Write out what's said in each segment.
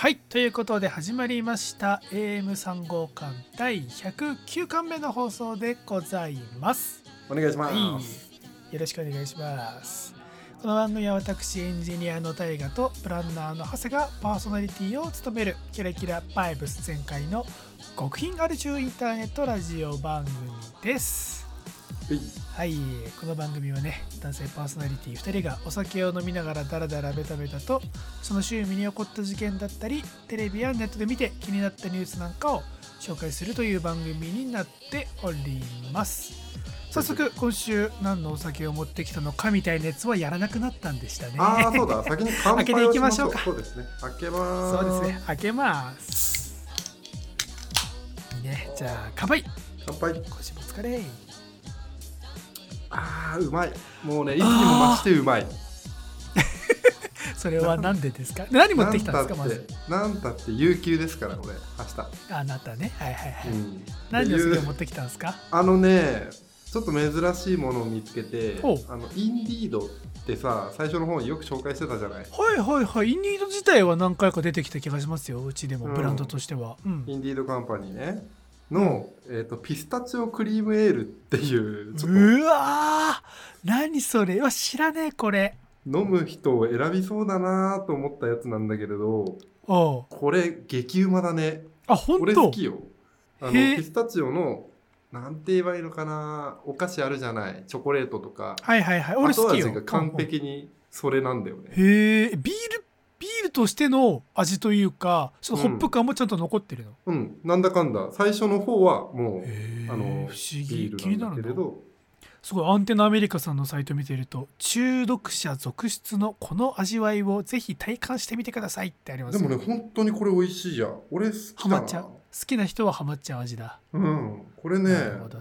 はいということで始まりました。AM3 号館第109巻目の放送でございます。お願いします、はい、よろしくお願いします。この番組は私エンジニアの大河とプランナーの長谷がパーソナリティを務めるキラキラバイブス全開の極貧アル中インターネットラジオ番組ですはい。この番組はね男性パーソナリティ2人がお酒を飲みながらダラダラベタベタとその週身に起こった事件だったりテレビやネットで見て気になったニュースなんかを紹介するという番組になっております。早速今週何のお酒を持ってきたのかみたいなやつはやらなくなったんでしたね。ああそうだ。先に乾杯開けていきましょうか。そうですね。開けます。そうですね。開けます。ねじゃあ乾杯。乾杯。今週もお疲れあーうまい。もうねいつにも増してうまい。それは何でですか？何持ってきたんですか？まずなんたって有給ですから俺明日。あなたね。はいはいはい、うん。何を持ってきたんですか？あのねちょっと珍しいものを見つけておあのインディードってさ最初の方によく紹介してたじゃない？はいはいはい。インディード自体は何回か出てきた気がしますようちでもうん。ブランドとしては。うん、インディードカンパニーねの、えー、とピスタチオクリームエールっていううわー。何それ？うわ知らねえこれ。と飲む人を選びそうだなと思ったやつなんだけれどこれ激うまだね。あ本俺好当きよ。あのピスタチオのなんて言えばいいのかな？お菓子あるじゃない。チョコレートとか。はいはいはい。俺好後きよ。味が完璧にそれなんだよね、へえ。ビールビールとしての味というかちょっとホップ感もちゃんと残ってるの、うん。なんだかんだ。最初の方はもうあの不思ビ議ールなんだけれど。すごいアンテナアメリカさんのサイト見てると中毒者続出のこの味わいをぜひ体感してみてくださいってあります。よでもね本当にこれ美味しいじゃん。俺好きだな。ちゃう。好きな人はハマっちゃう味だ、うん。これね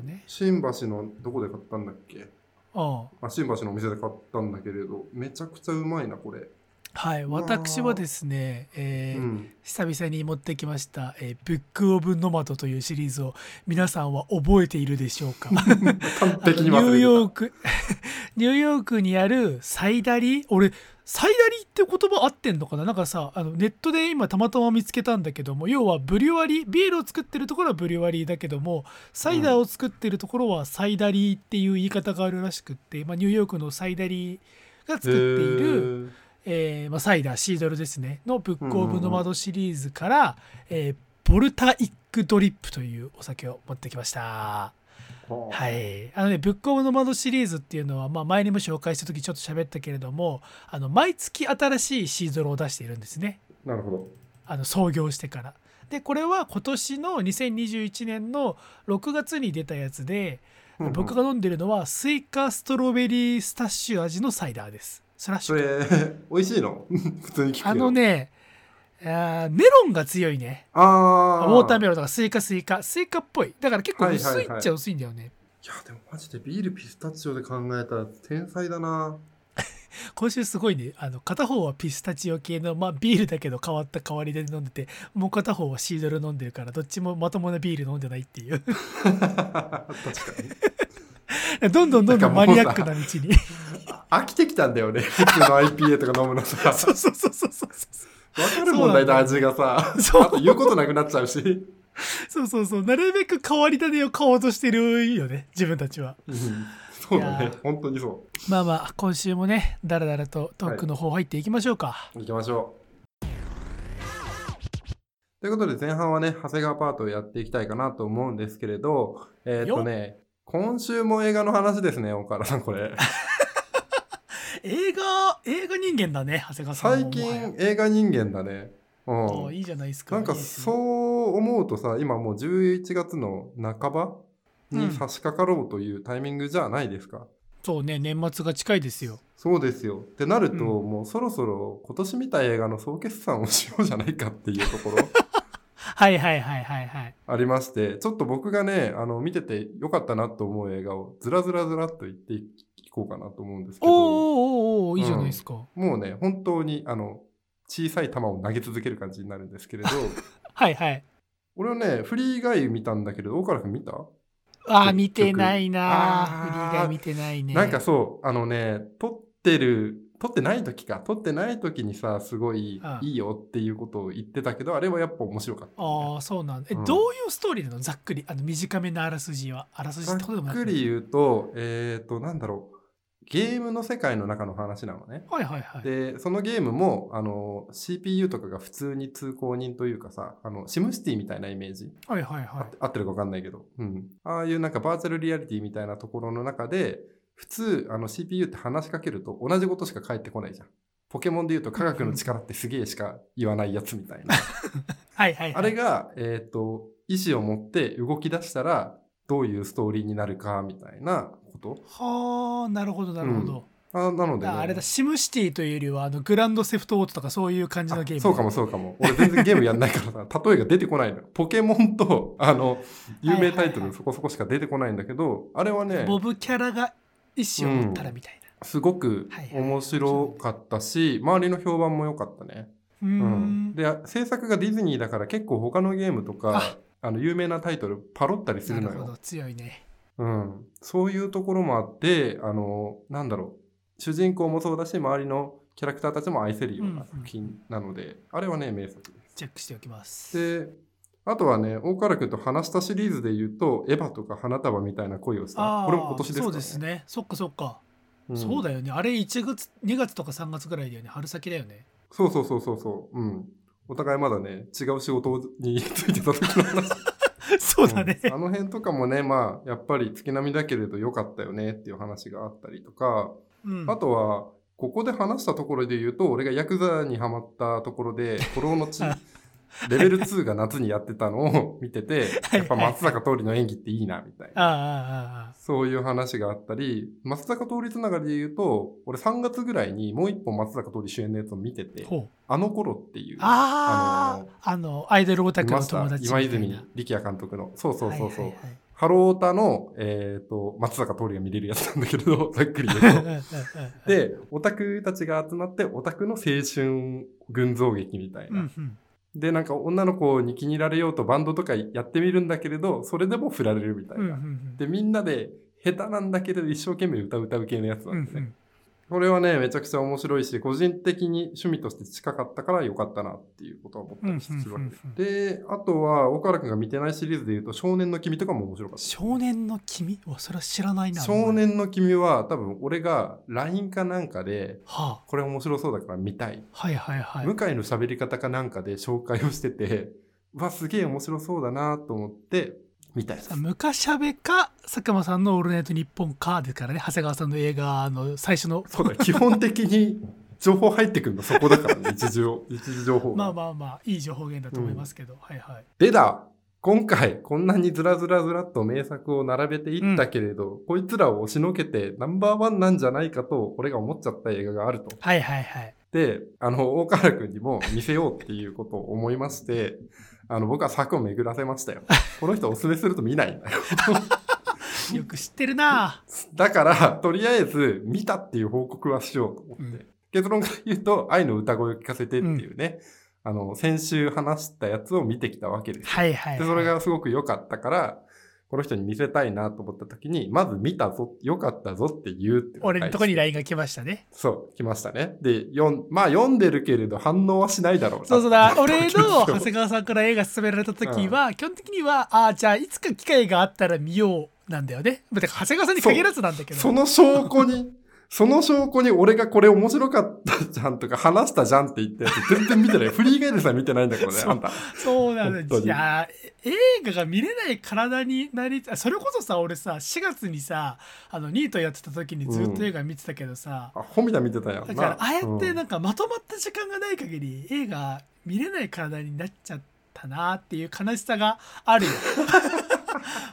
ね。新橋のどこで買ったんだっけ？ああ。あ新橋のお店で買ったんだけれどめちゃくちゃうまいなこれ、はい私はですね、えーうん、久々に持ってきました、えーブック・オブ・ノマドというシリーズを皆さんは覚えているでしょうか？完あの璧にニューヨーク ニューヨークにあるサイダリ俺サイダリって言葉合ってんのかな？なんかさあのネットで今たまたま見つけたんだけども要はブリュワリービールを作ってるところはブリュワリーだけどもサイダーを作ってるところはサイダリーっていう言い方があるらしくって、まあ、ニューヨークのサイダリーが作っている、えーまあ、サイダーシードルですね。のブック・オブ・ノマドシリーズから、えーボルタイック・ドリップというお酒を持ってきました。ははい、あのね、ブックオブノマドシリーズっていうのは、まあ、前にも紹介した時ちょっと喋ったけれどもあの毎月新しいシードルを出しているんですね。なるほど。あの創業してから。でこれは今年の2021年の6月に出たやつで、僕が飲んでるのはスイカストロベリースラッシュ味のサイダーですスラッシュ それ 美味しいの？普通に聞くけど。あのねあーメロンが強いね。ああ watermelon とかスイカスイカ。スイカっぽい。だから結構薄はいはいはい。いっちゃ薄いんだよね、いやでもマジでビールピスタチオで考えたら天才だな。今週すごいね。あの片方はピスタチオ系の、まあ、ビールだけど変わった代わりで飲んでてもう片方はシードル飲んでるからどっちもまともなビール飲んでないっていう。確かに。どんどんどんどんマニアックな道に飽きてきたんだよね。普通の IPA とか飲むのさ。そうそうそうそうそうわかるもんだい味がさ。そうあと言うことなくなっちゃうし、そうそうそう。なるべく変わり種を買おうとしてるよね自分たちは。うん。そうだね。本当にそまあまあ今週もねだらだらとトークの方入っていきましょうか、う行きましょう。ということで前半はね長谷川パートをやっていきたいかなと思うんですけれどえーっとね今週も映画の話ですね岡原さんこれ映画映画人間だね長谷川さんも最近映画人間だね。うん。おいいじゃないですか。なんかそう思うとさ今もう11月の半ばに差し掛かろうというタイミングじゃないですか、そうね年末が近いですよ。そうですよ。ってなると、うん。もうそろそろ今年見た映画の総決算をしようじゃないかっていうところ。はいはいはいはいはい。ありましてちょっと僕がねあの見ててよかったなと思う映画をずらずらずらっと言っていこうかなと思うんですけど。おーおいいじゃないですか、もうね本当にあの小さい球を投げ続ける感じになるんですけれど。はいはい。俺はねフリーガイ見たんだけど大原君見た？あ見てないなフリーガイ見てないね。なんかそうあのね撮ってる撮ってない時か。撮ってない時にさ、すごいうん。いいよっていうことを言ってたけど、あれはやっぱ面白かった。ああそうなんだ。え、うん。どういうストーリーなの？ざっくりあの短めのあらすじは。あらすじざってことでもなく。っくり言うと、えっ、と、なんだろう。ゲームの世界の中の話なのね。はいはいはいで、そのゲームも、あの、CPU とかが普通に通行人というかさ、あの、シムシティみたいなイメージ。はいはいはいあ合ってるか分かんないけど、うん、ああいうなんかバーチャルリアリティみたいなところの中で普通あの CPU って話しかけると同じことしか返ってこないじゃん。ポケモンで言うと科学の力ってすげえしか言わないやつみたいな。はいはいはいあれが、えっ、と、意思を持って動き出したらどういうストーリーになるかみたいなこと？はあなるほどなるほど、あなので、ね、ああれだシムシティというよりはあのグランドセフトオートとかそういう感じのゲーム。あそうかもそうかも。俺全然ゲームやんないからさ、例えが出てこないのよ。ポケモンと、あの、有名タイトルそこそこしか出てこないんだけど、あれはね、ボブキャラが意思を持ったらみたいな、すごくはいはい。面白かったし、周りの評判も良かったね。うん。ん。で、制作がディズニーだから結構他のゲームとかあ、あの有名なタイトルパロったりするのよ。なるほど。強いねうん。そういうところもあって、あの、なんだろう。主人公もそうだし、周りのキャラクターたちも愛せるような作品なので、あれはね、名作です。チェックしておきますで、あとはね、大河原君と話したシリーズで言うと、エヴァとか花束みたいな恋をした。これも今年ですかそうね。ですねそっかそっか、んそうだよねあれ1月2月とか3月ぐらいだよね春先だよねそうそうそうそうそう。うん。お互いまだね、違う仕事に ついてた時の話。そうだね、うん。あの辺とかもね、まあ、やっぱり月並みだけれど良かったよねっていう話があったりとか、うん。あとは、ここで話したところで言うと、俺がヤクザにハマったところで、古老の地、レベル2が夏にやってたのを 見てて、はいやっぱ松坂桃李の演技っていいな、みたいな。そういう話があったり、松坂桃李つながりで言うと、俺3月ぐらいにもう一本松坂桃李主演のやつを見ててあ、の頃っていう。あああのアイドルオタクの友達今泉力也監督の。そうそうそうそう。ハロータの、えっ、と、松坂桃李が見れるやつなんだけれど、ざっくり言うと。で、オタクたちが集まって、オタクの青春群像劇みたいな。うんうんで、なんか女の子に気に入られようとバンドとかやってみるんだけれど、それでも振られるみたいうんうんうな。んで、みんなで下手なんだけれど一生懸命歌う歌う系のやつうなんんですね。うんこれはね、めちゃくちゃ面白いし、個人的に趣味として近かったから良かったなっていうことは思ったりするわけで。で、あとは、岡原くんが見てないシリーズで言うと、少年の君とかも面白かった。少年の君？わそれは知らないな少年の君は多分俺が LINE かなんかで、はこれ面白そうだから見たい。あ、はいはいはい。向井の喋り方かなんかで紹介をしてて、うわ、すげえ面白そうだなと思って、見たいですさあ。昔しゃべか佐久間さんの「オールナイトニッポン」かですからね。長谷川さんの映画の最初の。そうだ、基本的に情報入ってくるのそこだからね、一時を、一時情報が。まあまあまあいい情報源だと思いますけど、はいはい。でだ今回こんなにずらずらずらっと名作を並べていったけれど、こいつらを押しのけてナンバーワンなんじゃないかと俺が思っちゃった映画があると。はいはいはい。で、あの、大河原くんにも見せようっていうことを思いまして、あの、僕は策を巡らせましたよ。この人おすすめすると見ないんだよ。よく知ってるなだから、とりあえず見たっていう報告はしようと思って。うん結論から言うと、愛の歌声を聞かせてっていうね、あの、先週話したやつを見てきたわけです。はいはい、はい、で、それがすごく良かったから、この人に見せたいなと思った時に、まず見たぞ、良かったぞって言うって俺のとこに大 LINE 事が来ましたね。そう、来ましたね。で、読ん、まあ読んでるけれど反応はしないだろうな。そうそうだ。俺の長長谷川さんから映画勧められた時は、基本的にはああじゃあいつか機会があったら見ようなんだよね。だから長谷川さんに限らずなんだけど。その証拠に、その証拠に俺がこれ面白かったじゃんとか話したじゃんって言ったやつ全然見てない。フリーガイドさん見てないんだからね、あんた。そうなんだ。いや映画が見れない体になりあそれこそさ俺さ4月にさあのニートやってた時にずっと映画見てたけどさ、あ、ホミダ見てたやんな。だからああやってうん。なんかまとまった時間がない限り映画見れない体になっちゃったなっていう悲しさがあるよ。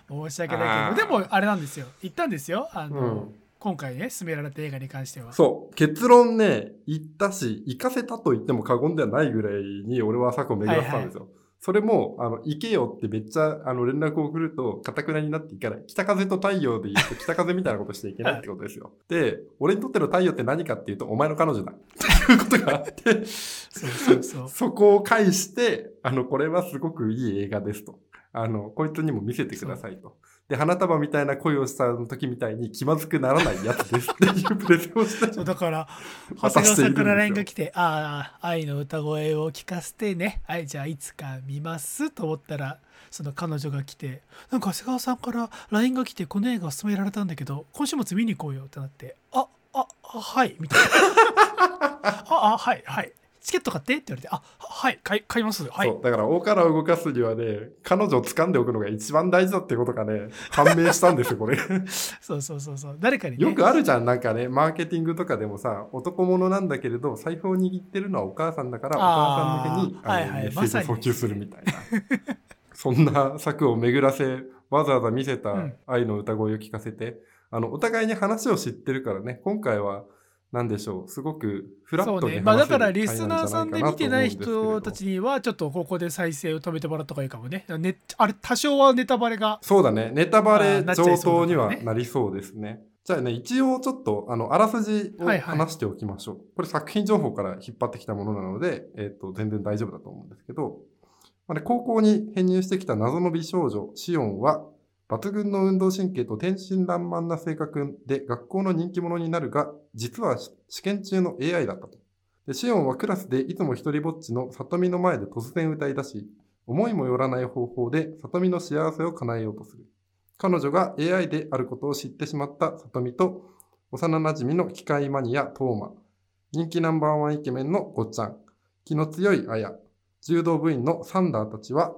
申し訳ないけど。でもあれなんですよ。言ったんですよ。あの、うん今回ね勧められた映画に関してはそう。結論ね、言ったし、行かせたと言っても過言ではないぐらいに俺は策を巡らせたんですよ。それも、あの、行けよってめっちゃ、あの、連絡を送ると、かたくなになっていかない。北風と太陽で言うと、北風みたいなことしていけないってことですよ。で、俺にとっての太陽って何かっていうと、お前の彼女だ。っていうことがあって、そうそうそうそこを介して、あの、これはすごくいい映画ですと。あの、こいつにも見せてくださいと。で、花束みたいな恋をした時みたいに気まずくならないやつですっていうプレゼンをしてそうだから長谷川さんから LINE が来て「ああ愛の歌声を聞かせてね。はいじゃあいつか見ます」と思ったらその彼女が来て「なんか長谷川さんから LINE が来てこの映画を勧められたんだけど今週末見に行こうよ」ってなって「あああはい」みたいな「ああはいはい」チケット買って？って言われて、あ、はい、買い買います。はい。そうだから、大から動かすにはね、彼女を掴んでおくのが一番大事だってことがね、判明したんですよ、これ。そうそうそうそう。誰かに、ね、よくあるじゃん、なんかね、マーケティングとかでもさ、男物なんだけれど、財布を握ってるのはお母さんだから、お母さん向けに、あはいはいメッセージを送球するみたいな。そんな策を巡らせ、わざわざ見せたうん愛の歌声を聞かせて、あの、お互いに話を知ってるからね、今回は、なんでしょう、すごくフラットにそうね。まあだからリスナーさんで見てない人たちにはちょっとここで再生を止めてもらった方がいいかもね。ねあれ多少はネタバレが。そうだね。ネタバあレ上等にはなりそうですね。じゃあね、一応ちょっと、あの、あらすじをはいはい話しておきましょう。これ作品情報から引っ張ってきたものなので、えっ、と、全然大丈夫だと思うんですけど、まあね、高校に編入してきた謎の美少女、シオンは、抜群の運動神経と天真爛漫な性格で学校の人気者になるが、実は試験中の AI だったと。でシオンはクラスでいつも一人ぼっちの里見の前で突然歌い出し、思いもよらない方法で里見の幸せを叶えようとする。彼女が AI であることを知ってしまった里見と、幼馴染の機械マニア、トーマ、人気ナンバーワンイケメンのごっちゃん、気の強いアヤ、柔道部員のサンダーたちは、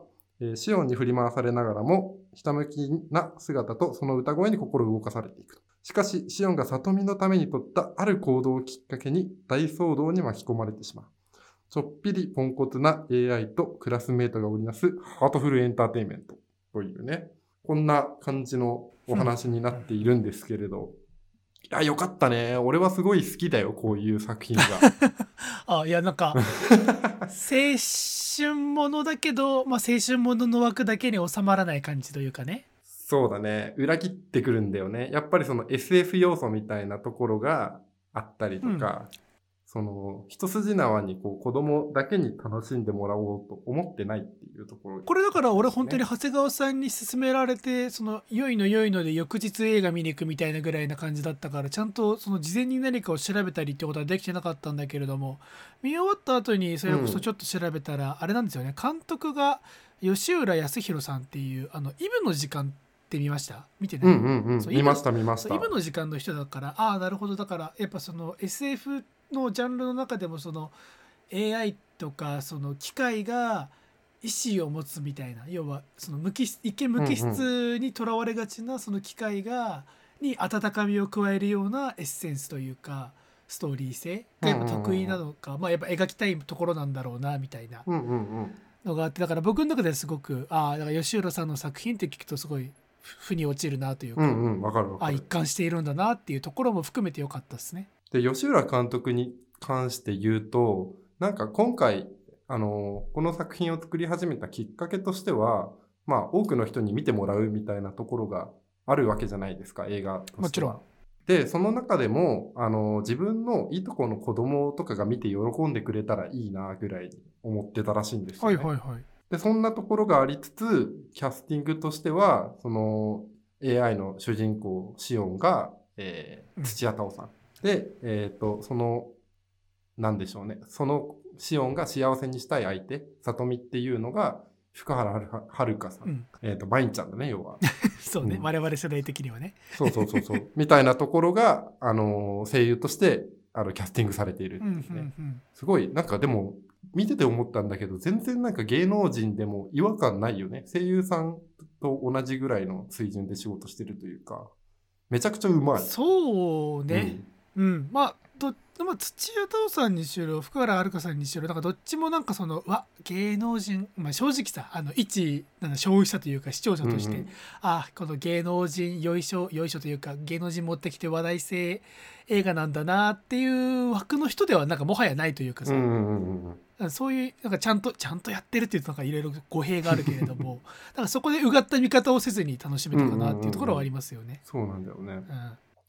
シオンに振り回されながらも、ひたむきな姿とその歌声に心を動かされていく。しかし、シオンが里見のために取ったある行動をきっかけに大騒動に巻き込まれてしまう。ちょっぴりポンコツな AI とクラスメートが織りなすハートフルエンターテインメントというね、こんな感じのお話になっているんですけれど、や、よかったね。俺はすごい好きだよ、こういう作品が。あ、いやなんか、青春ものだけど、まあ青春ものの枠だけに収まらない感じというかね。そうだね。裏切ってくるんだよね。やっぱりその SF 要素みたいなところがあったりとか、その一筋縄にこう子供だけに楽しんでもらおうと思ってないっていうところ。これだから俺本当に長谷川さんに勧められてその良いの良いので翌日映画見に行くみたいなぐらいな感じだったからちゃんとその事前に何かを調べたりってことはできてなかったんだけれども見終わった後にそれこそちょっと調べたらあれなんですよね監督が吉浦康弘さんっていうあのイブの時間って見ました？見てない、うんうんうん。見ました見ました。イブの時間の人だからああなるほどだからやっぱその SF のジャンルの中でもその AI とかその機械が意思を持つみたいな要はその無機質一見無機質にとらわれがちなその機械がに温かみを加えるようなエッセンスというかストーリー性がやっぱ得意なのか、まあやっぱ描きたいところなんだろうなみたいな。のがあってだから僕の中ではすごくああだから吉浦さんの作品って聞くとすごい腑に落ちるなというか、あ一。貫しているんだなっていうところも含めてよかったですね。で、吉浦監督に関して言うと、なんか今回、あの、この作品を作り始めたきっかけとしては、まあ、多くの人に見てもらうみたいなところがあるわけじゃないですか、映画としては。もちろん。で、その中でも、あの、自分のいとこの子供とかが見て喜んでくれたらいいな、ぐらいに思ってたらしいんですよ、ね。はいはいはい。で、そんなところがありつつ、キャスティングとしては、その AI の主人公、シオンが、えーうん土屋太鳳さん。で、えっ、と、その、なんでしょうね。そのシオンが幸せにしたい相手、里見っていうのが、福原遥さん。うん、えっ、と、バインちゃんだね、要は。そうね、うん我々世代的にはね。そうそうそうそう。みたいなところが、あのー声優として、あの、キャスティングされているってうんういうんね。うん。すごい、なんかでも、見てて思ったんだけど、全然なんか芸能人でも違和感ないよね。声優さんと同じぐらいの水準で仕事してるというか、めちゃくちゃうまい。そうね。うん、まあどまあ、土屋太鳳さんにしろ福原遥さんにしろなんかどっちもなんかそのわ芸能人、まあ、正直さあの一なんだ消費者というか視聴者として、うんうんあこの芸能人よいしょよいしょというか芸能人持ってきて話題性映画なんだなっていう枠の人ではなんかもはやないというかさ、うんうんうんうん。そういうなんかちゃんとちゃんとやってるっていうとなんかいろいろ語弊があるけれども なんかそこでうがった見方をせずに楽しめたかなっていうところはありますよね。そうなんだよね。うん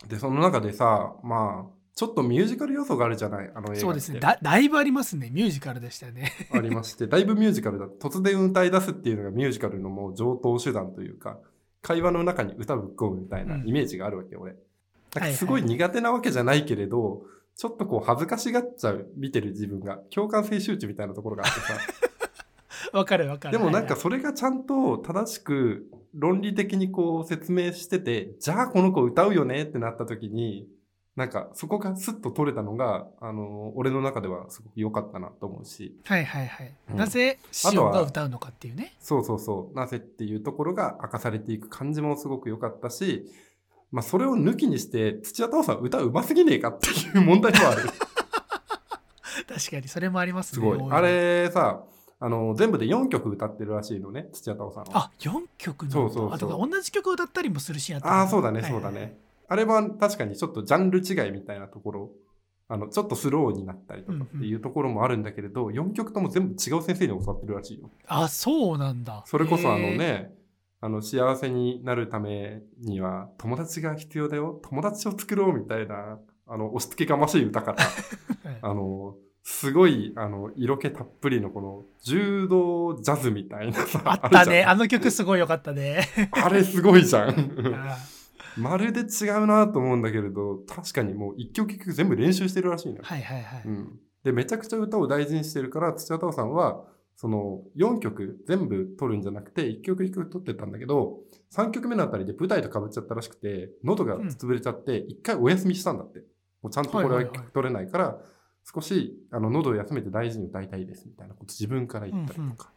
で、その中でさ、まあ、ちょっとミュージカル要素があるじゃない？あの映画って。そうですねだ。だいぶありますね。ミュージカルでしたよね。ありまして、だいぶミュージカルだ。突然歌い出すっていうのがミュージカルのもう上等手段というか、会話の中に歌ぶっ込むみたいなイメージがあるわけ、俺。なんかすごい苦手なわけじゃないけれど、ちょっとこう恥ずかしがっちゃう、見てる自分が。共感性周知みたいなところがあってさ。わかるわかる。でもなんかはいそれがちゃんと正しく論理的にこう説明してて、じゃあこの子歌うよねってなった時に、なんかそこがスッと取れたのが、あの、俺の中ではすごく良かったなと思うし、はいはいはい。うんなぜシオンが歌うのかっていうね。そうそうそう、なぜっていうところが明かされていく感じもすごく良かったし、まあそれを抜きにして、土屋太鳳さん歌うますぎねえかっていう問題はある。確かにそれもありますね。すごい多。あれさ、あの、全部で4曲歌ってるらしいのね、土屋太鳳さんは。あ、4曲の。そうそうそうあと同じ曲を歌ったりもするシーンあったああ、そうだね、はいそうだね。あれは確かにちょっとジャンル違いみたいなところ、あの、ちょっとスローになったりとかっていうところもあるんだけれど、4曲とも全部違う先生に教わってるらしいよ。あ、そうなんだ。それこそあの。ね、あの、幸せになるためには友達が必要だよ。友達を作ろうみたいな、あの、押し付けがましい歌から、はいあの、すごい、あの、色気たっぷりのこの、柔道ジャズみたいなさ、あったね。あの曲すごい良かったね。あれすごいじゃん。あ まるで違うなと思うんだけれど、確かにもう一曲一曲全部練習してるらしいのよ。はいはいはい。うん。で、めちゃくちゃ歌を大事にしてるから、土屋太鳳さんは、その4曲全部取るんじゃなくて、1曲1曲取ってたんだけど、3曲目のあたりで舞台と被っちゃったらしくて、喉が潰れちゃって、一回お休みしたんだって。もうちゃんとこれは取れないから、少しあの喉を休めて大事に歌いたいですみたいなこと自分から言ったりとか。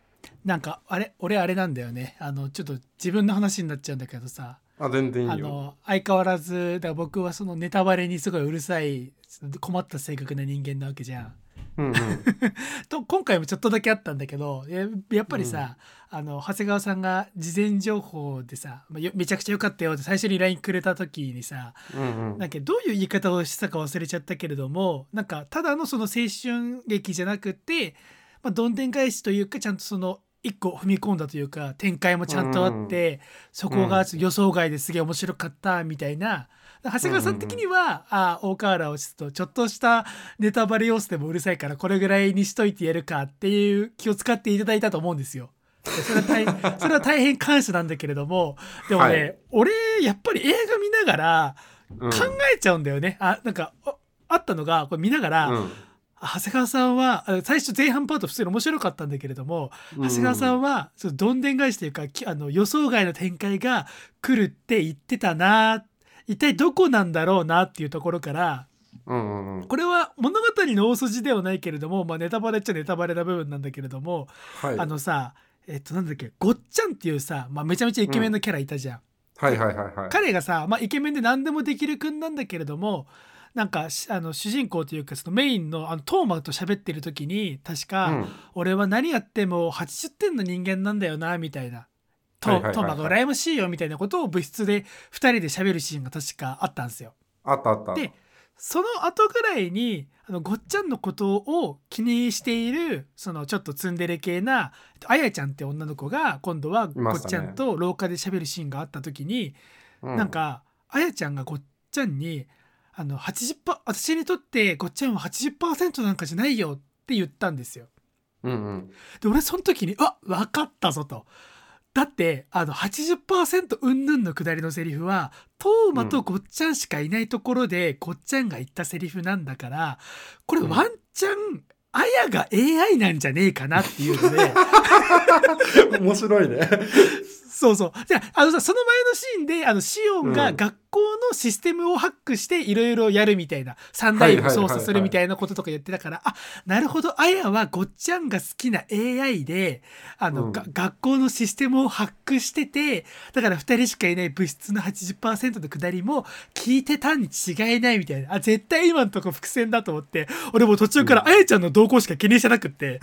なんか、あれ、俺あれなんだよね。あの、ちょっと自分の話になっちゃうんだけどさ、あ、全然いあいよ。の、相変わらず、だ僕はそのネタバレにすごいうるさい、困った性格な人間なわけじゃん。うんうん。と今回もちょっとだけあったんだけどややっぱりさ、あの長谷川さんが事前情報でさまあよめちゃくちゃ良かったよって最初に LINE くれた時にさうんうん。なんかどういう言い方をしたか忘れちゃったけれどもなんかただのその青春劇じゃなくて、まあ、どんでん返しというかちゃんとその一個踏み込んだというか展開もちゃんとあって、そこが予想外ですげえ面白かったみたいな。長谷川さん的には、あ大河原をちょっとちょっとしたネタバレ要素でもうるさいからこれぐらいにしといてやるかっていう気を使っていただいたと思うんですよ。でそれは大 それは大変感謝なんだけれどもでもね、はい俺やっぱり映画見ながらうん考えちゃうんだよね。あなんかああったのがこれ見ながら、うん長谷川さんはあ最初前半パート普通に面白かったんだけれども、長谷川さんはそのどんでん返しというかきあの予想外の展開が来るって言ってたな一体どこなんだろうなっていうところからうんうんうん。これは物語の大筋ではないけれども、まあ、ネタバレっちゃネタバレな部分なんだけれども、はい。あのさえっとなんだっけごっちゃんっていうさ、まあ、めちゃめちゃイケメンのキャラいたじゃん。はいはいはいはい。彼がさ、まあ、イケメンで何でもできる君なんだけれどもなんかしあの主人公というかそのメインのあのトーマと喋ってる時に確か、うん俺は何やっても80点の人間なんだよなみたいな。トはいはいはいはいトーマが羨ましいよみたいなことを部室で2人で喋るシーンが確かあったんですよ。あったあった。でその後ぐらいにあのごっちゃんのことを気にしているそのちょっとツンデレ系なあやちゃんって女の子が今度はごっちゃんと廊下で喋るシーンがあった時に、うなん、かあやちゃんがごっちゃんにあの80パ私にとってごっちゃんは80%なんかじゃないよって言ったんですよ。うんうん。で俺その時にあ分かったぞと。だってあの80%うんぬんのくだりのセリフはトーマとごっちゃんしかいないところでごっちゃんが言ったセリフなんだからこれうん。ワンチャンあやが AI なんじゃねえかなっていうので。面白いね。そうそう。じゃあ、あのさ、その前のシーンで、あの、シオンが学校のシステムをハックしていろいろやるみたいな、三大を操作するみたいなこととか言ってたから、あ、なるほど、あやはごっちゃんが好きな AI で、あの、うん。が学校のシステムをハックしてて、だから二人しかいない物質の80%のくだりも聞いてたに違いないみたいな、あ、絶対今のとこ伏線だと思って、俺もう途中からあやちゃんの動向しか気にしてなくって、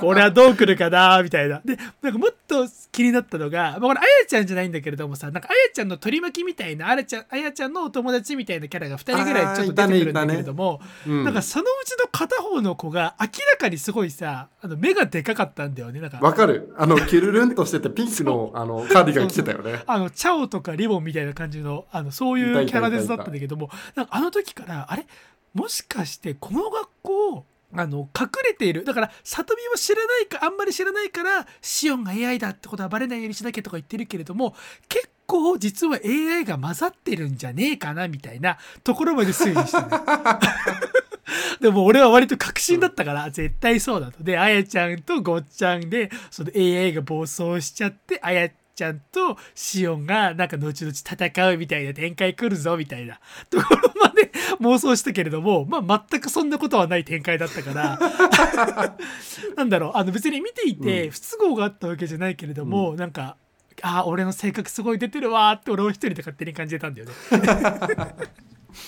これはどう来るかなみたいな。で、なんかもっと気になったのが、まあ、これ、あやちゃんじゃないんだけれどもさ、なんかあやちゃんの取り巻きみたいな、あやちゃん、あやちゃんのお友達みたいなキャラが2人ぐらいちょっと出てくるんだけれども、うんなんかそのうちの片方の子が明らかにすごいさ、あの目がでかかったんだよね。なんかわかる。あの、キュルルンとしててピンクの、あの、カーディガン着てたよね。あの、チャオとかリボンみたいな感じの、あの、そういうキャラデザだったんだけども、なんかあの時から、あれ？もしかしてこの学校、あの、隠れている。だから、里見を知らないか、あんまり知らないから、シオンが AI だってことはバレないようにしなきゃとか言ってるけれども、結構実は AI が混ざってるんじゃねえかな、みたいなところまで推理したね。でも俺は割と確信だったから、絶対そうだと。で、あやちゃんとごっちゃんで、その AI が暴走しちゃって、あやちゃんとシオンがなんか後々戦うみたいな展開来るぞみたいな ところまで妄想したけれども、まあ全くそんなことはない展開だったから、なんだろう、あの別に見ていてうん不都合があったわけじゃないけれども、なんか、ああ、俺の性格すごい出てるわーって俺は一人で勝手に感じてたんだよね。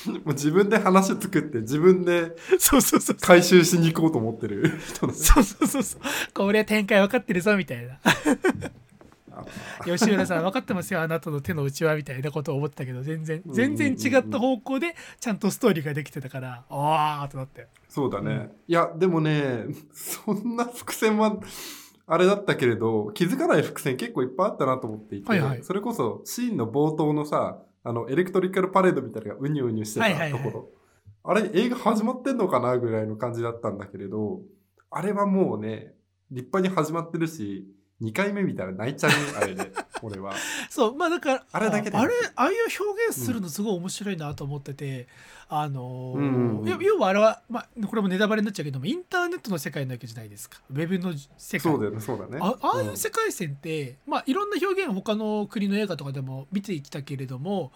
もう自分で話作って、自分でそうそうそう。回収しに行こうと思ってる人の。そうそうそうそう。これは展開分かってるぞみたいな。吉浦さん分かってますよあなたの手の内はみたいなことを思ったけど全然全然違った方向でちゃんとストーリーができてたからああとなってそうだね。いや、でもね、そんな伏線は、あれだったけれど、気づかない伏線結構いっぱいあったなと思っていて、はいはいそれこそシーンの冒頭のさ、あの、エレクトリカルパレードみたいなのがうにゅうにゅしてたはいはいはいところ。あれ、映画始まってんのかなぐらいの感じだったんだけれど、あれはもうね、立派に始まってるし、2回目見たら泣いちゃうね、あれで、俺は。そうまあだからあれだけでああれああいう表現するのすごい面白いなと思ってて、あのーうんうんうん。要要はあれは、まあ、これもネタバレになっちゃうけどもインターネットの世界なわけじゃないですか。ウェブの世界。そうだよね、そうだね。あああいううん。世界線って、まあ、いろんな表現他の国の映画とかでも見てきたけれども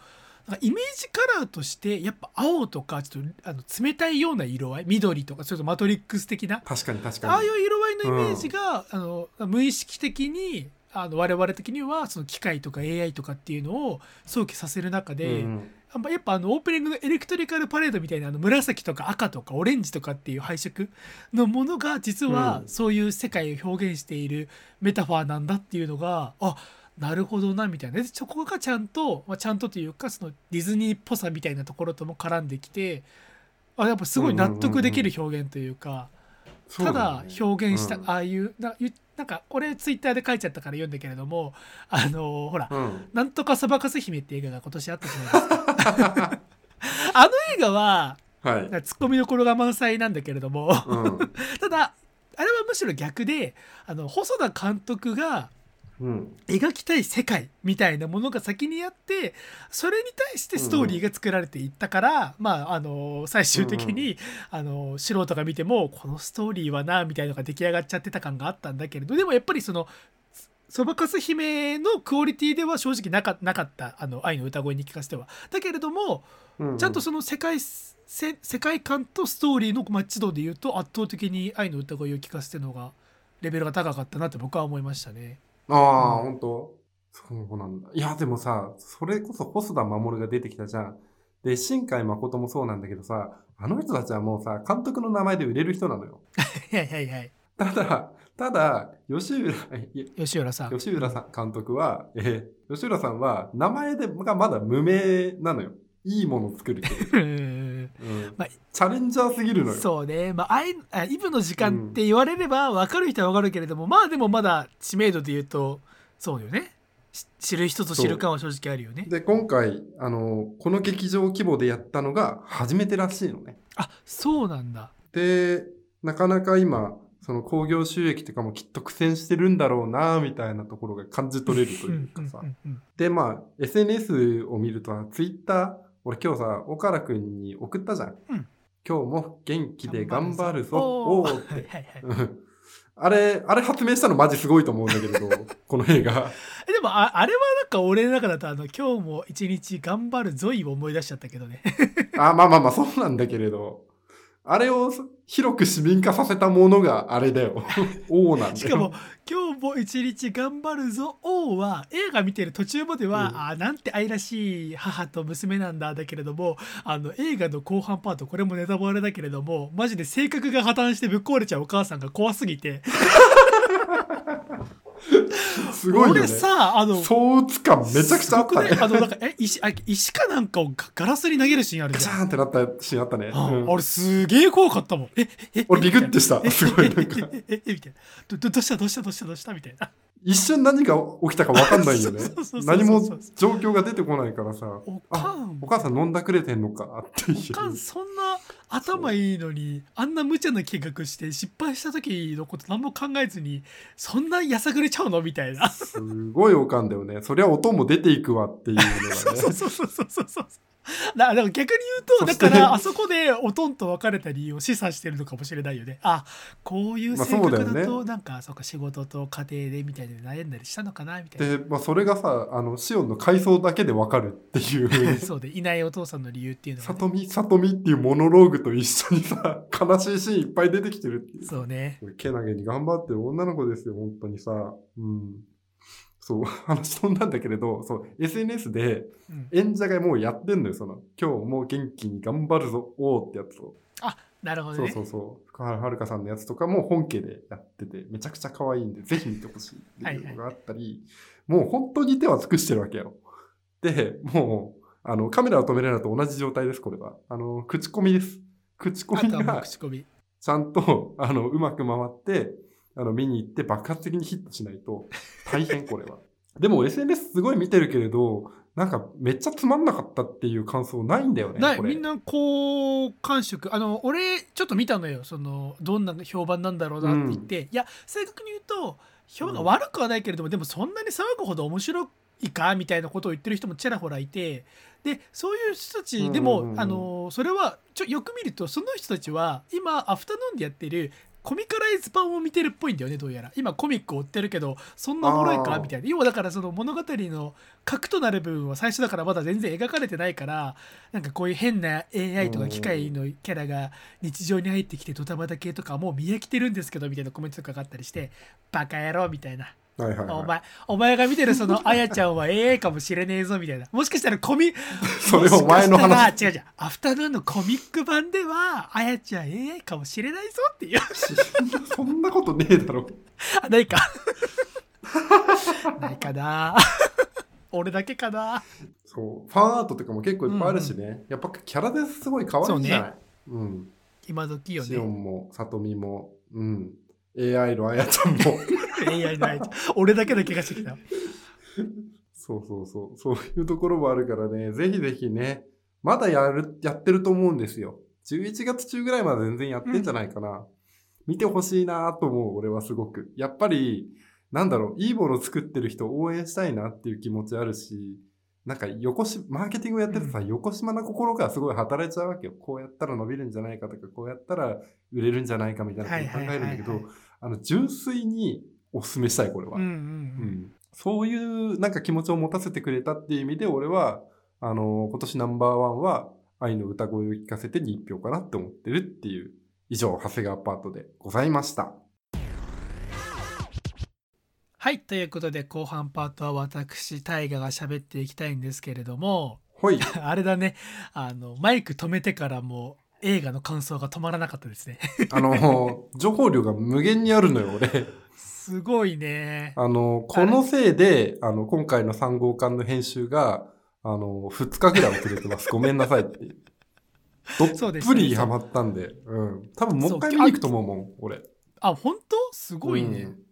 なんかイメージカラーとしてやっぱ青とかちょっとあの冷たいような色合い緑とかそれとマトリックス的な確かに確かに。ああいう色合いのイメージが、あの無意識的にあの我々的にはその機械とか AI とかっていうのを想起させる中で、うんやっぱあのオープニングのエレクトリカルパレードみたいなあの紫とか赤とかオレンジとかっていう配色のものが実はうんそういう世界を表現しているメタファーなんだっていうのがあなるほどなみたいなでそこがちゃんと、まあ、ちゃんとというかそのディズニーっぽさみたいなところとも絡んできてあやっぱすごい納得できる表現というか。ただ表現した、うんああいうなゆなんかこれツイッターで書いちゃったから読んだけれどもあのほら、うん。なんとかそばかす姫って映画が今年あったじゃないですか あの映画ははい。ツッコミどころが満載なんだけれどもうん。ただあれはむしろ逆であの細田監督がうん。描きたい世界みたいなものが先にあってそれに対してストーリーが作られていったから、まああの最終的に、あの素人が見てもこのストーリーはなみたいなのが出来上がっちゃってた感があったんだけれどでもやっぱりそのそばかす姫のクオリティでは正直なかなかったあの愛の歌声に聞かせてはだけれどもうん。ちゃんとその世界せ世界観とストーリーのマッチ度で言うと圧倒的に愛の歌声を聞かせてるのがレベルが高かったなって僕は思いましたね。ああ、本当？そうなんだ。いや、でもさ、それこそ細田守が出てきたじゃん。で、新海誠もそうなんだけどさ、あの人たちはもうさ、監督の名前で売れる人なのよ。はいはいはい。ただ、ただ、吉浦、吉浦さん。吉浦さん監督は、えー吉浦さんは名前でがまだ無名なのよ。いいものを作るけど。まあチャレンジャーすぎるのよ。そうね、まあ、あいあイブの時間って言われれば分かる人は分かるけれども、まあでもまだ知名度で言うとそうよね。し知る人ぞ知る感は正直あるよね。で、今回、あの、この劇場規模でやったのが初めてらしいのね。あそうなんだ。で、なかなか今、その興行収益とかもきっと苦戦してるんだろうな、みたいなところが感じ取れるというかさ。で、まあ、SNS を見ると、ツイッター、俺今日さ、岡田くんに送ったじゃん。うん今日も元気で頑張るぞ。おーおーって。あれ、あれ発明したのマジすごいと思うんだけれど、この映画。えでもああれはなんか俺の中だとあの今日も一日頑張るゾイを思い出しちゃったけどね あ、まあまあまあ、そうなんだけれど。あれを広く市民化させたものがあれだよ。王なんだよ。しかも、今日も一日頑張るぞ王は映画見てる途中までは、うんあなんて愛らしい母と娘なんだだけれどもあの映画の後半パートこれもネタバレだけれどもマジで性格が破綻してぶっ壊れちゃうお母さんが怖すぎてすごいよね。俺さあの相打つ感めちゃくちゃあったねすごく。あのなんかえ石あ石かなんかをガガラスに投げるシーンあるガチじゃんャーンってなったシーンあったね。あうんあれすげえ怖かったもんええ俺ビクってしたえすごいなんかええええみたいなどどどうしたどうしたどうしたどうしたみたいな一瞬何が起きたか分かんないよね。何も状況が出てこないからさ。おかんお母さん飲んだくれてんのかっていう。おかんそんな頭いいのにあんな無茶な計画して失敗した時のこと何も考えずにそんなやさぐれちゃうの？みたいなすごいおかんだよね。そりゃ音も出ていくわっていうのがね。そうそうそうそうそうそうだだから逆に言うとだからあそこでおとんと別れた理由を示唆してるのかもしれないよねあこういう性格だだと、よなんかそうか仕事と家庭でみたいな悩んだりしたのかなみたいなで、まあ、それがさ、あの、シオンの回想だけで分かるっていう。そうでいないお父さんの理由っていうのがね、さとみ、さとみっていうモノローグと一緒にさ、悲しいシーンいっぱい出てきてるっていう。そうねけなげに頑張ってる女の子ですよ、本当にさ。うん。そう、話飛んだんだけれど、そう、SNS でうん演者がもうやってんのよ、その、今日も元気に頑張るぞ、おーってやつを。なるほどねそうそうそう。福原遥さんのやつとかも本家でやってて、めちゃくちゃ可愛いんで、ぜひ見てほしいっていうのがあったり、もう本当に手は尽くしてるわけよ。で、もう、あの、カメラを止めるのと同じ状態です、これは。あの、口コミです。口コミが口コミちゃんと、あの、うまく回って、あの、見に行って爆発的にヒットしないと、大変、これは。でも SNS すごい見てるけれど、なんかめっちゃつまんなかったっていう感想ないんだよね。みんな好感触。あの俺ちょっと見たのよ。そのどんな評判なんだろうなって言って、いや正確に言うと評が悪くはないけれども、でもそんなに騒ぐほど面白いか？みたいなことを言ってる人もちらほらいて。でそういう人たちでも、うんうんうん。あのそれはちょよく見るとその人たちは今アフタヌーンでやってるコミカライズ版を見てるっぽいんだよねどうやら。今コミックを追ってるけどそんなおもろいか？みたいな。要はだからその物語の核となる部分は最初だからまだ全然描かれてないからなんかこういう変な AI とか機械のキャラが日常に入ってきてドタバタ系とかもう見飽きてるんですけどみたいなコメントとかがあったりしてバカ野郎みたいなはいはい、はい。お前お前が見てるその あやちゃんは AI かもしれねえぞみたいなもしかしたらコミそれお前の話。違う違うアフタヌーンのコミック版ではあやちゃん AI かもしれないぞっていう そんなことねえだろ。あ ないかないかな俺だけかなそう。ファンアートとかも結構いっぱいあるしね。やっぱキャラですごい可愛いじゃない？うん。今時よシオねンも、さとみも、うん。AI のあやちゃんも。AI のあやちゃん俺だけの気がしてきたそうそうそう。そういうところもあるからね。ぜひぜひね。まだやる、やってると思うんですよ。11月中ぐらいまで全然やってんじゃないかな。見てほしいなと思う、俺はすごく。やっぱり、なんだろう、いいもの作ってる人を応援したいなっていう気持ちあるし、なんか横し、マーケティングやってるとさ、横島な心がすごい働いちゃうわけよ。こうやったら伸びるんじゃないかとか、こうやったら売れるんじゃないかみたいなことを考えるんだけど、あの、純粋にお勧めしたい、これは。うんうんそういうなんか気持ちを持たせてくれたっていう意味で、俺は、あの、今年ナンバーワンは、愛の歌声を聞かせてに一票かなって思ってるっていう、以上、長谷川パートでございました。はいということで後半パートは私大河が喋っていきたいんですけれどもほい。あれだねあのマイク止めてからも映画の感想が止まらなかったですねあの、情報量が無限にあるのよ、俺。すごいねあの、このせいで、あの、今回の3号館の編集が、あの、2日ぐらい遅れてます。ごめんなさいって。どっぷりハマったんで。うん。多分もう一回見に行くと思うもん、俺。あ本当？すごいね、うん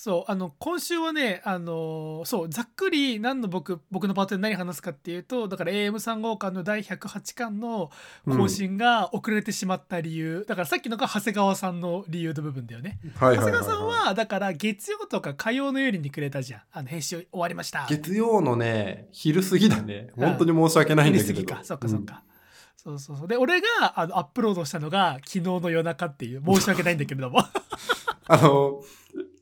そうあの今週はねあのそうざっくり何の僕僕のパートで何話すかっていうとだから AM3 号館の第108巻の更新が遅れてしまった理由、だからさっきのが長谷川さんの理由の部分だよね。はい長谷川さんはだから月曜とか火曜の夜にくれたじゃん。あの編集終わりました。月曜のね、昼過ぎだね。うん。本当に申し訳ないんだけど。昼過ぎか。そっかそっか、そうそうそう。で俺があのアップロードしたのが昨日の夜中っていう。申し訳ないんだけれども。う んあの、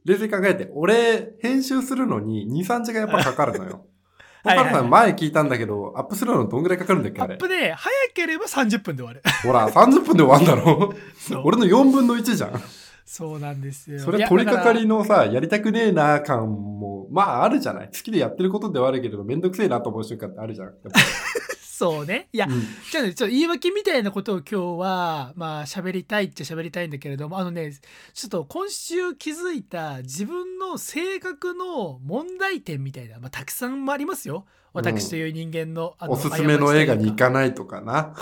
冷静に考えて、俺、編集するのに2、3時間やっぱかかるのよ。岡田さん前聞いたんだけど、アップするのどんぐらいかかるんだっけあれ？アッ。プで早ければ30分で終わる。ほら、30分で終わんだろ？そう俺の4分の1じゃん。そうなんですよ。それ取り掛かりだのさ、やりたくねえな感も、まああるじゃない。好きでやってることではあるけれど、めんどくせえなと思う瞬間ってあるじゃん。やっぱらそうね。いや、うんじゃあね、ちょっと言い訳みたいなことを今日は、まあ喋りたいっちゃ喋りたいんだけれども、あのね、ちょっと今週気づいた自分の性格の問題点みたいな、まあたくさんありますよ。私という人間の、あのおすすめの映画に行かないとかな。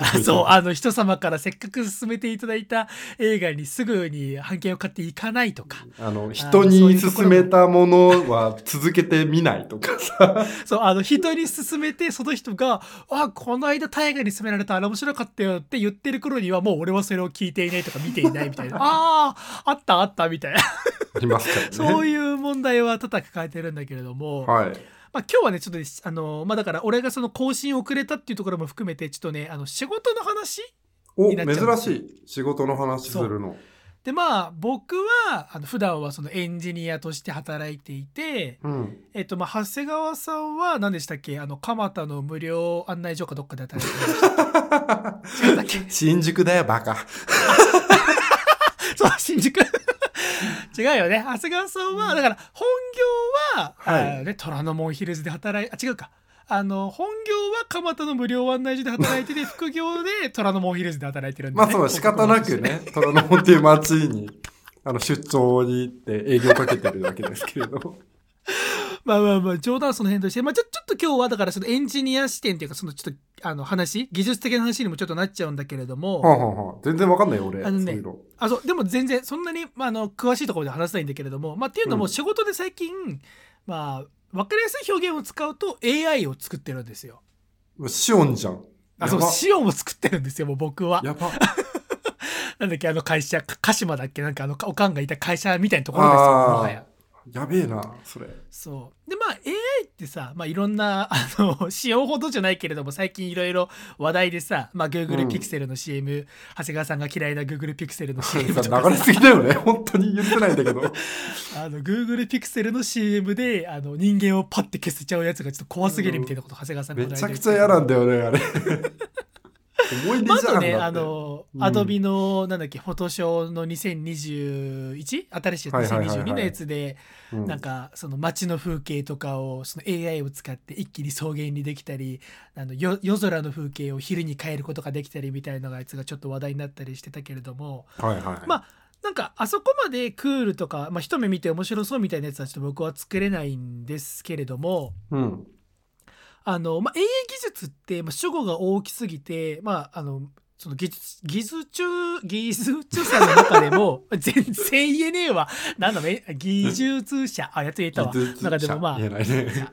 あ そう、あの人様からせっかく勧めていただいた映画にすぐに版権を買っていかないとか、あの、人に勧めたものは続けてみないとかさ。そう、あの人に勧めて、その人が、あ、この間大河に勧められたあれ面白かったよって言ってる頃には、もう俺はそれを聞いていないとか見ていないみたいな。ああ、あったあったみたいな。ありますからね。そういう問題は多々抱えてるんだけれども、はい。まあ今日はね、ちょっとね、あの、まあだから俺がその更新遅れたっていうところも含めて、ちょっとね、あの仕事の話お、珍しい。仕事の話するの。でまあ僕はあの普段はそのエンジニアとして働いていて、うん。えっとまあ長谷川さんは何でしたっけ？あの蒲田の無料案内所かどっかで働いてました 新宿だよ、バカ。そう新宿違うよね。長谷川さんはだから本業は、はい。あね、虎ノ門ヒルズで働いあ違うか。あの本業は蒲田の無料案内所で働いてて 副業で虎ノ門ヒルズで働いてるんで、ね、まあそう、仕方なくね、虎ノ門っていう街に、あの、出張に行って営業かけてるわけですけれど。まあまあまあ冗談はその辺として、まあ、ちょちょっと今日はだからそのエンジニア視点っていうかそのちょっとあの話技術的な話にもちょっとなっちゃうんだけれども、はあ、は全然わかんないよ、俺。あのね。あそうでも全然そんなに、まあ、あの詳しいところで話せないんだけれども、まあ、っていうのうんも仕事で最近、まあ分かりやすい表現を使うと AI を作ってるんですよ。シオンじゃん。あそうシオンを作ってるんですよもう僕は。やば。なんだっけあの会社か鹿島だっけなんかあのおかんがいた会社みたいなところですよもはあや。あ、やべえな、それ。そう。で、まあ AI ってさ、まあいろんな、あの、使用ほどじゃないけれども、最近いろいろ話題でさ、まあ Google うん Pixel の CM、長谷川さんが嫌いな Google Pixel の CM さとか流れすぎだよね。本当に許せないんだけど。あの、Google Pixel の CM で、あの、人間をパッて消せちゃうやつがちょっと怖すぎるみたいなこと、長谷川さんがめちゃくちゃ嫌なんだよね、あれ。思い出まあ、じゃん。あとね、あの、うんアドビの、なんだっけ、フォトショーの 2021? 新しいはいはいはいはい2022のやつで、うんなんかその街の風景とかをその AI を使って一気に草原にできたりあの夜夜空の風景を昼に変えることができたりみたいなやつがちょっと話題になったりしてたけれどもはいはい。まあなんかあそこまでクールとか、まあ、一目見て面白そうみたいなやつはちょっと僕は作れないんですけれどもうん。あの、まあ、AI 技術って、まあ、主語が大きすぎてまああのその技術技術中技術者の中でも 全然言えねえわ。なんだめ技術者。あやつ言えたわ。技術者。なんかでもまあね。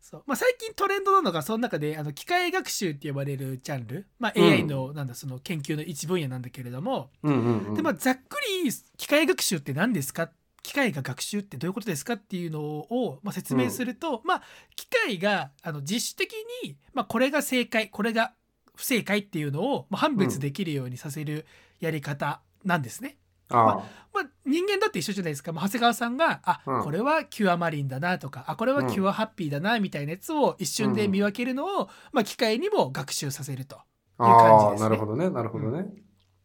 そう。まあ、最近トレンドなのがその中であの機械学習って呼ばれるジャンル、まあ、うん。AI の,、なんだその研究の一分野なんだけれども、うんうんうん。でまあ、ざっくり機械学習って何ですか？機械が学習ってどういうことですかっていうのを、まあ、説明すると、まあ、機械があの自主的に、まあ、これが正解これが不正解っていうのを、まあ、判別できるようにさせるやり方なんですね。あまあ、人間だって一緒じゃないですか、まあ、長谷川さんがあ、うんこれはキュアマリンだなとかあこれはキュアハッピーだなみたいなやつを一瞬で見分けるのを、まあ、機械にも学習させると。あ。いう感じですねなるほどね。なるほどね。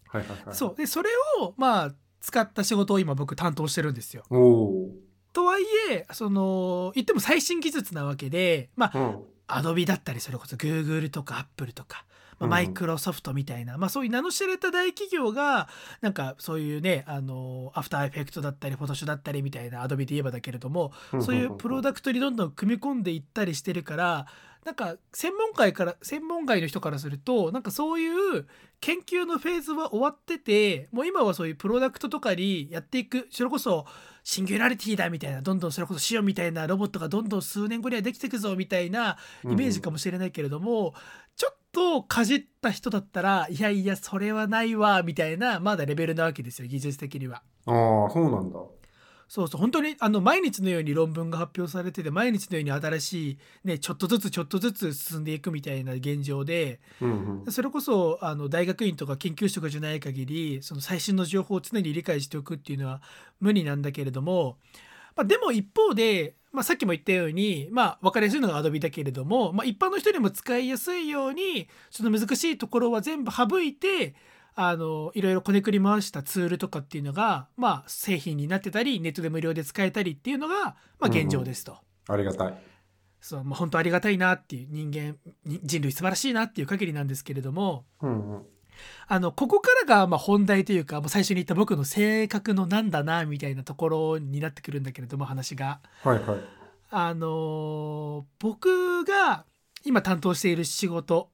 はいはいはい。そうでそれをまあ使った仕事を今僕担当してるんですよ。とはいえその言っても最新技術なわけでまあー。うん。アドビだったりそれこそ Google とか Apple とか、マイクロソフトみたいな、まあ、そういう名の知れた大企業がなんかそういうねあのアフターエフェクトだったりフォトショーだったりみたいなアドビで言えばだけれどもそういうプロダクトにどんどん組み込んでいったりしてるからなんか専門界から専門外の人からするとなんかそういう研究のフェーズは終わっててもう今はそういうプロダクトとかにやっていくそれこそシンギュラリティだみたいなどんどんそれこそシオンみたいなロボットがどんどん数年後にはできていくぞみたいなイメージかもしれないけれども、ちょっとかじった人だったらいやいやそれはないわみたいなまだレベルなわけですよ技術的には。ああ、そうなんだ。そうそう本当にあの毎日のように論文が発表されてて毎日のように新しい、ね、ちょっとずつちょっとずつ進んでいくみたいな現状でうんうん。それこそあの大学院とか研究職じゃない限りその最新の情報を常に理解しておくっていうのは無理なんだけれども、まあ、でも一方で、まあ、さっきも言ったように、まあ、分かりやすいのがアドビだけれども、まあ、一般の人にも使いやすいようにその難しいところは全部省いてあのいろいろこねくり回したツールとかっていうのが、まあ、製品になってたりネットで無料で使えたりっていうのが、まあ、現状ですと。ありがたい。そうまあ、本当ありがたいなっていう人間に人類素晴らしいなっていう限りなんですけれども、うんうん。あのここからがまあ本題というかもう最初に言った僕の性格のなんだなみたいなところになってくるんだけれども話が。はいはい。あのー僕が今担当している仕事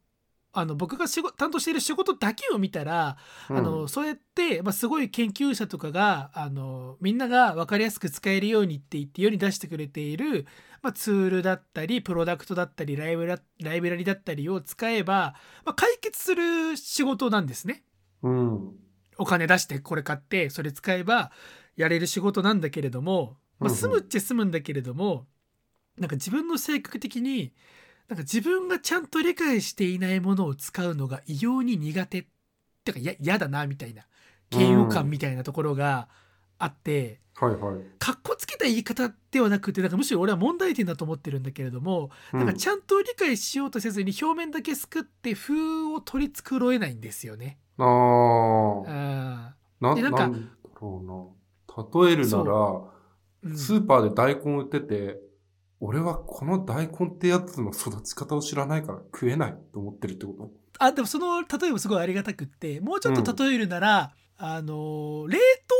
あの僕が仕事担当している仕事だけを見たら、うんあのそうやって、まあ、すごい研究者とかがあのみんなが分かりやすく使えるようにって言って世に出してくれている、まあ、ツールだったりプロダクトだったりライブラライブラリだったりを使えば、まあ、解決する仕事なんですね。うん。お金出してこれ買ってそれ使えばやれる仕事なんだけれども、まあ、うんうん済むっちゃ済むんだけれども、なんか自分の性格的になんか自分がちゃんと理解していないものを使うのが異様に苦手ってかや嫌だなみたいな嫌悪感みたいなところがあって、はいはい。かっこつけた言い方ではなくてなんかむしろ俺は問題点だと思ってるんだけれども、なんかちゃんと理解しようとせずに表面だけすくって風を取り繕えないんですよね。あうんあ。な、でなんんだろうな。例えるなら、うんスーパーで大根売ってて、俺はこの大根ってやつの育ち方を知らないから食えないと思ってるってこと？あでもその例えばすごいありがたくってもうちょっと例えるなら、あの冷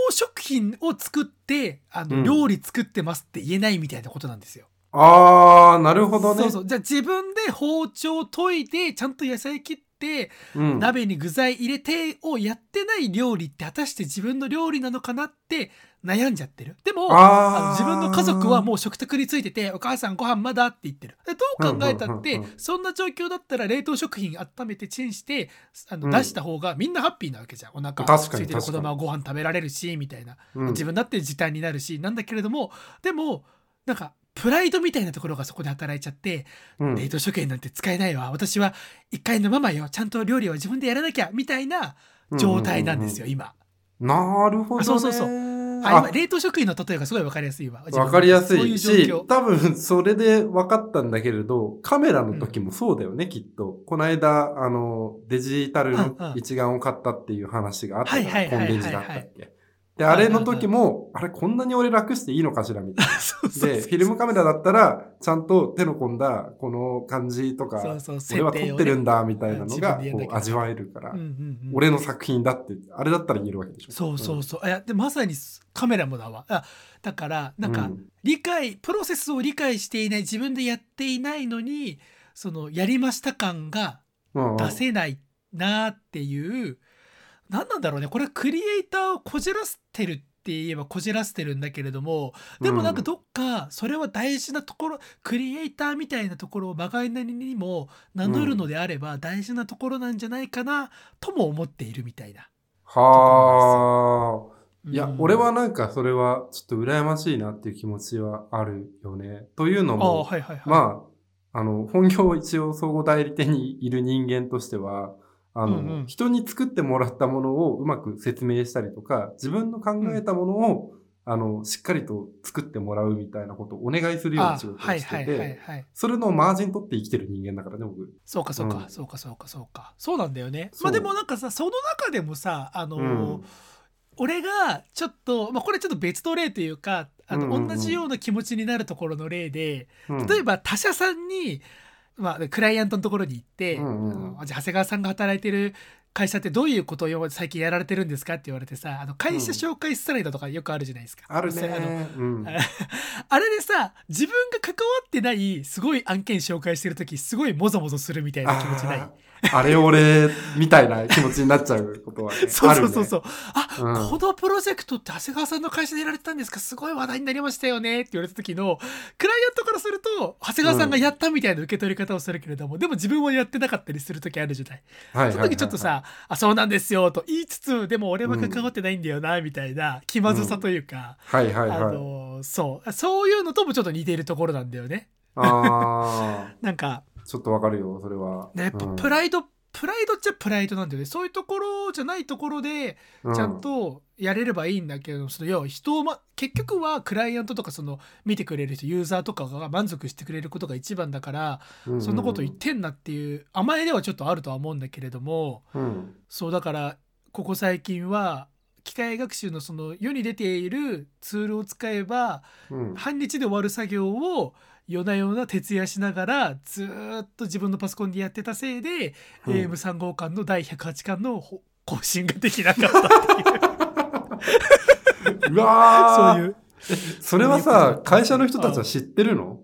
凍食品を作ってあの、うん料理作ってますって言えないみたいなことなんですよ。あー、なるほどね。そうそうじゃあ自分で包丁研いでちゃんと野菜切って、うん。鍋に具材入れてをやってない料理って果たして自分の料理なのかなって悩んじゃってる。でもあの自分の家族はもう食卓についてて「お母さんご飯まだ?」って言ってる。でどう考えたって、そんな状況だったら冷凍食品温めてチンしてあの、うん。出した方がみんなハッピーなわけじゃん。お腹確かに空いてる子供はご飯食べられるしみたいな、うん。自分だって時短になるしなんだけれどもでもなんかプライドみたいなところがそこで働いちゃって、うん。冷凍食品なんて使えないわ。私は一回のママよ。ちゃんと料理は自分でやらなきゃみたいな状態なんですよ、今。なるほど、ね。そうそうそうあ今冷凍食品の例えがすごい分かりやすいわ。わかりやすいし、状況。多分それで分かったんだけれど、カメラの時もそうだよね、きっと。この間、あの、デジタルの一眼を買ったっていう話があったから、はいはいはいはいはいコンデジだったっけ。で、あれの時も、あれこんなに俺楽していいのかしらみたいな。で、フィルムカメラだったら、ちゃんと手の込んだ、この感じとか、そうそう俺は撮ってるんだ、みたいなの自が、こう味わえるからうん、うんうん俺の作品だって、あれだったら言えるわけでしょ。そうそうそう。いやでまさにカメラもだわ。あだからなんかうん理解、プロセスを理解していない自分でやっていないのにそのやりました感がうんうん出せないなっていう、何なんだろうねこれはクリエイターをこじらせてるって言えばこじらせてるんだけれどもでもなんかどっかそれは大事なところ、クリエイターみたいなところをまがいなりにも名乗るのであれば大事なところなんじゃないかなとも思っているみたいな。はあ。いや、うん俺はなんかそれはちょっと羨ましいなっていう気持ちはあるよね。というのああも、はいはいはい。まあ、あの、本業一応総合代理店にいる人間としては、あの、うんうん。人に作ってもらったものをうまく説明したりとか、自分の考えたものを、あの、しっかりと作ってもらうみたいなことをお願いするようあな仕事をしてて、はい。それのマージン取って生きてる人間だからね、僕。そうかそうか、うん。そうかそうかそうか。そうなんだよね。まあでもなんかさその中でもさあのー、うん。俺がちょっと、まあ、これちょっと別の例というかあの、うんうんうん。同じような気持ちになるところの例でうん。例えば他社さんに、まあ、クライアントのところに行って、うんうんじゃあ長谷川さんが働いてる会社ってどういうことを最近やられてるんですかって言われてさあの会社紹介スライドとかよくあるじゃないですか。あるそれあのね。うん。あれでさ自分が関わってないすごい案件紹介してる時すごいモゾモゾするみたいな気持ちない？あれ俺みたいな気持ちになっちゃうことは、ね、そうそうそうそう。う。あ、うん。このプロジェクトって長谷川さんの会社でやられてたんですか？すごい話題になりましたよね。って言われた時の、クライアントからすると、長谷川さんがやったみたいな受け取り方をするけれども、でも自分はやってなかったりする時あるじゃない。その時ちょっとさ、あ、そうなんですよと言いつつ、でも俺は関わってないんだよな、みたいな気まずさというか、はいはいあはい。の、そう、そういうのともちょっと似ているところなんだよね。ああ、なんか、ちょっとわかるよ、それは。ね、やっぱうん。プライドっプライドっちゃプライドなんだよね。そういうところじゃないところでうちゃんとやれればいいんだけど、その要は人を、ま、結局はクライアントとかその見てくれる人ユーザーとかが満足してくれることが一番だから、うそんなこと言ってんなっていう甘えではちょっとあるとは思うんだけれどもうん。そうだからここ最近は機械学習のその世に出ているツールを使えばうん。半日で終わる作業を夜な夜な徹夜しながらずーっと自分のパソコンでやってたせいで、うん。AM3 号館の第108巻のほ更新ができなかったっていう。うわー。そういう。それはさ、会社の人たちは知ってるの？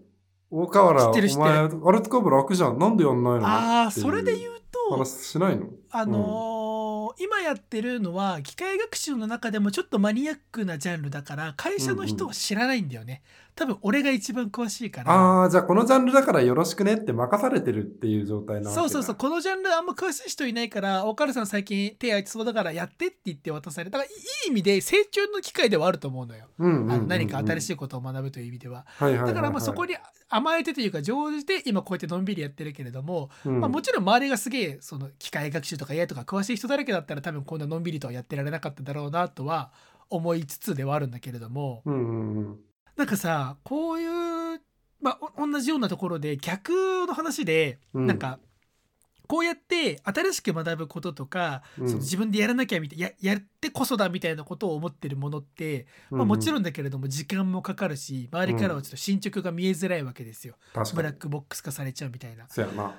大河原、知ってる知ってる。お前、あれ使えば楽じゃん。なんでやんないの？ああそれで言うと話しないの？あのー今やってるのは機械学習の中でもちょっとマニアックなジャンルだから会社の人は知らないん。だよね、多分俺が一番詳しいから。ああ、じゃあこのジャンルだからよろしくねって任されてるっていう状態なそうそうそう。このジャンルあんま詳しい人いないから岡原さん最近手空いてそうだからやってって言って渡されただからいい意味で成長の機会ではあると思うのよ、何か新しいことを学ぶという意味では、だからまあそこに甘えてというか乗じて今こうやってのんびりやってるけれども、うん。まあ、もちろん周りがすげえその機械学習とか AI とか詳しい人だらけだったら多分こんなのんびりとはやってられなかっただろうなとは思いつつではあるんだけれども。うんうんうんなんかさこういう、まあ、お同じようなところで逆の話で、うん。なんかこうやって新しく学ぶこととか、うん。その自分でやらなきゃみたいややってこそだみたいなことを思ってるものって、まあ、もちろんんだけれども時間もかかるし周りからはちょっと進捗が見えづらいわけですよ。確かに。ブラックボックス化されちゃうみたいな。そうやな。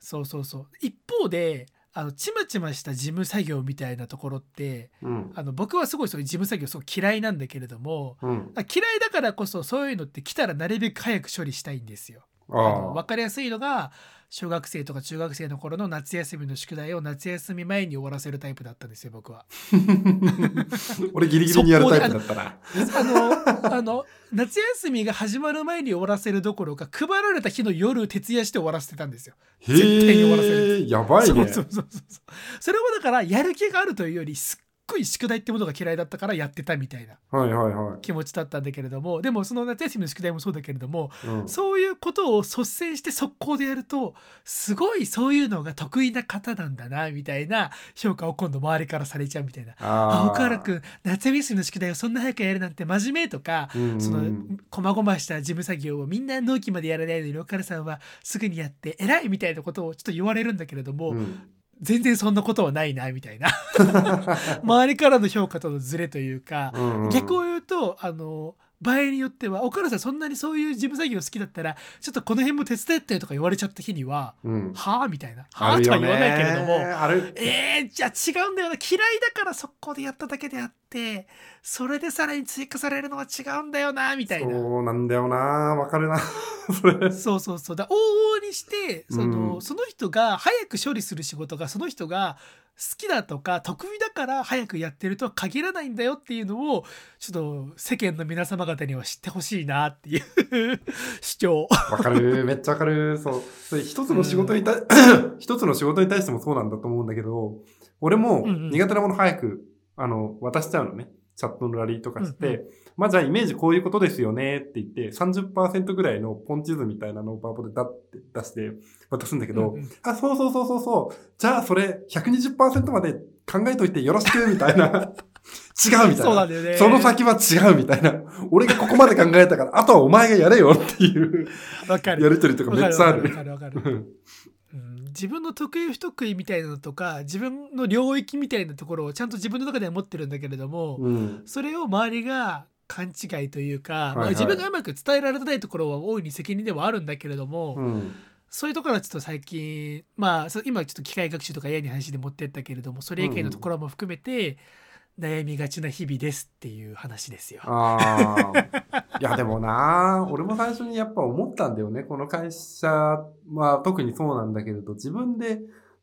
そうそうそう。一方であのちまちました事務作業みたいなところってうんあの僕はすごいそういう事務作業すごい嫌いなんだけれどもうんあ嫌いだからこそそういうのって来たらなるべく早く処理したいんですよ。分かりやすいのが小学生とか中学生の頃の夏休みの宿題を夏休み前に終わらせるタイプだったんですよ僕は。あ 俺ギリギリにやるタイプだったな。あのあの夏休みが始まる前に終わらせるどころか配られた日の夜徹夜して終わらせてたんですよ。へ絶対に終わらせるえやばいね。そうそうそうそうそう。それもだからやる気があるというよりすっごい宿題ってものが嫌いだったからやってたみたいな気持ちだったんだけれどもでもその夏休みの宿題もそうだけれどもい、うん、そういうことを率先して速攻でやるとすごいそういうのが得意な方なんだなみたいな評価を今度周りからされちゃうみたいな。ああ岡原君夏休みの宿題をそんな早くやるなんて真面目とかうんうんその細々した事務作業をみんな納期までやらないのに岡原さんはすぐにやって偉いみたいなことをちょっと言われるんだけれども、うん全然そんなことはないなみたいな。周りからの評価とのズレというか、うんうん。逆を言うとあの場合によっては岡原さんそんなにそういう事務作業好きだったらちょっとこの辺も手伝ってとか言われちゃった日にはうん。はあみたいな。はあとは言わないけれどもえー、じゃあ違うんだよな。嫌いだから速攻でやっただけであってそれでさらに追加されるのは違うんだよなみたいな。そうなんだよな。わかるな。そうそうそう。だ往々にしてその,、うん。その人が早く処理する仕事がその人が好きだとか得意だから早くやってるとは限らないんだよっていうのをちょっと世間の皆様方には知ってほしいなっていう 主張。わかる。めっちゃわかる。そう。それ一つの仕事に対、一つの仕事に対してもそうなんだと思うんだけど俺もうんうん。苦手なもの早くあの渡しちゃうのねチャットのラリーとかして、うんうまあじゃあイメージこういうことですよねって言って30%ぐらいのポンチ図みたいなのをパワポで出して渡すんだけど、うんうんあ、そうそうそうそうそう。じゃあそれ120%まで考えといてよろしくみたいな。違うみたいな。そうなんだよね。その先は違うみたいな。俺がここまで考えたから、あとはお前がやれよっていうわかる。やりとりとかめっちゃあるわかるわかる。うん自分の得意不得意みたいなのとか自分の領域みたいなところをちゃんと自分の中では持ってるんだけれども、うん。それを周りが勘違いというか、まあはいはい自分がうまく伝えられてないところは大いに責任ではあるんだけれども、うん。そういうところはちょっと最近まあ今ちょっと機械学習とか AI に話で持ってったけれどもそれ以外のところも含めて悩みがちな日々ですっていう話ですよ。ああ。いや、でもな、俺も最初にやっぱ思ったんだよね。この会社は特にそうなんだけれど、自分で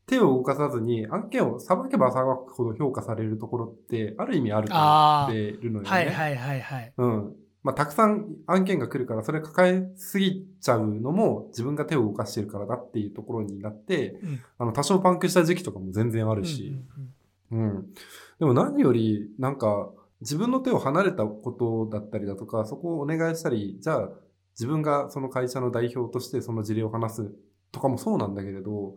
手を動かさずに案件をさばけばさばくほど評価されるところって、ある意味あると思ってるのよね。はいはいはいはい。うん。まあ、たくさん案件が来るから、それ抱えすぎちゃうのも自分が手を動かしてるからだっていうところになって、うんあの、多少パンクした時期とかも全然あるし、うん。でも何より、なんか、自分の手を離れたことだったりだとか、そこをお願いしたり、じゃあ、自分がその会社の代表としてその事例を話すとかもそうなんだけれど、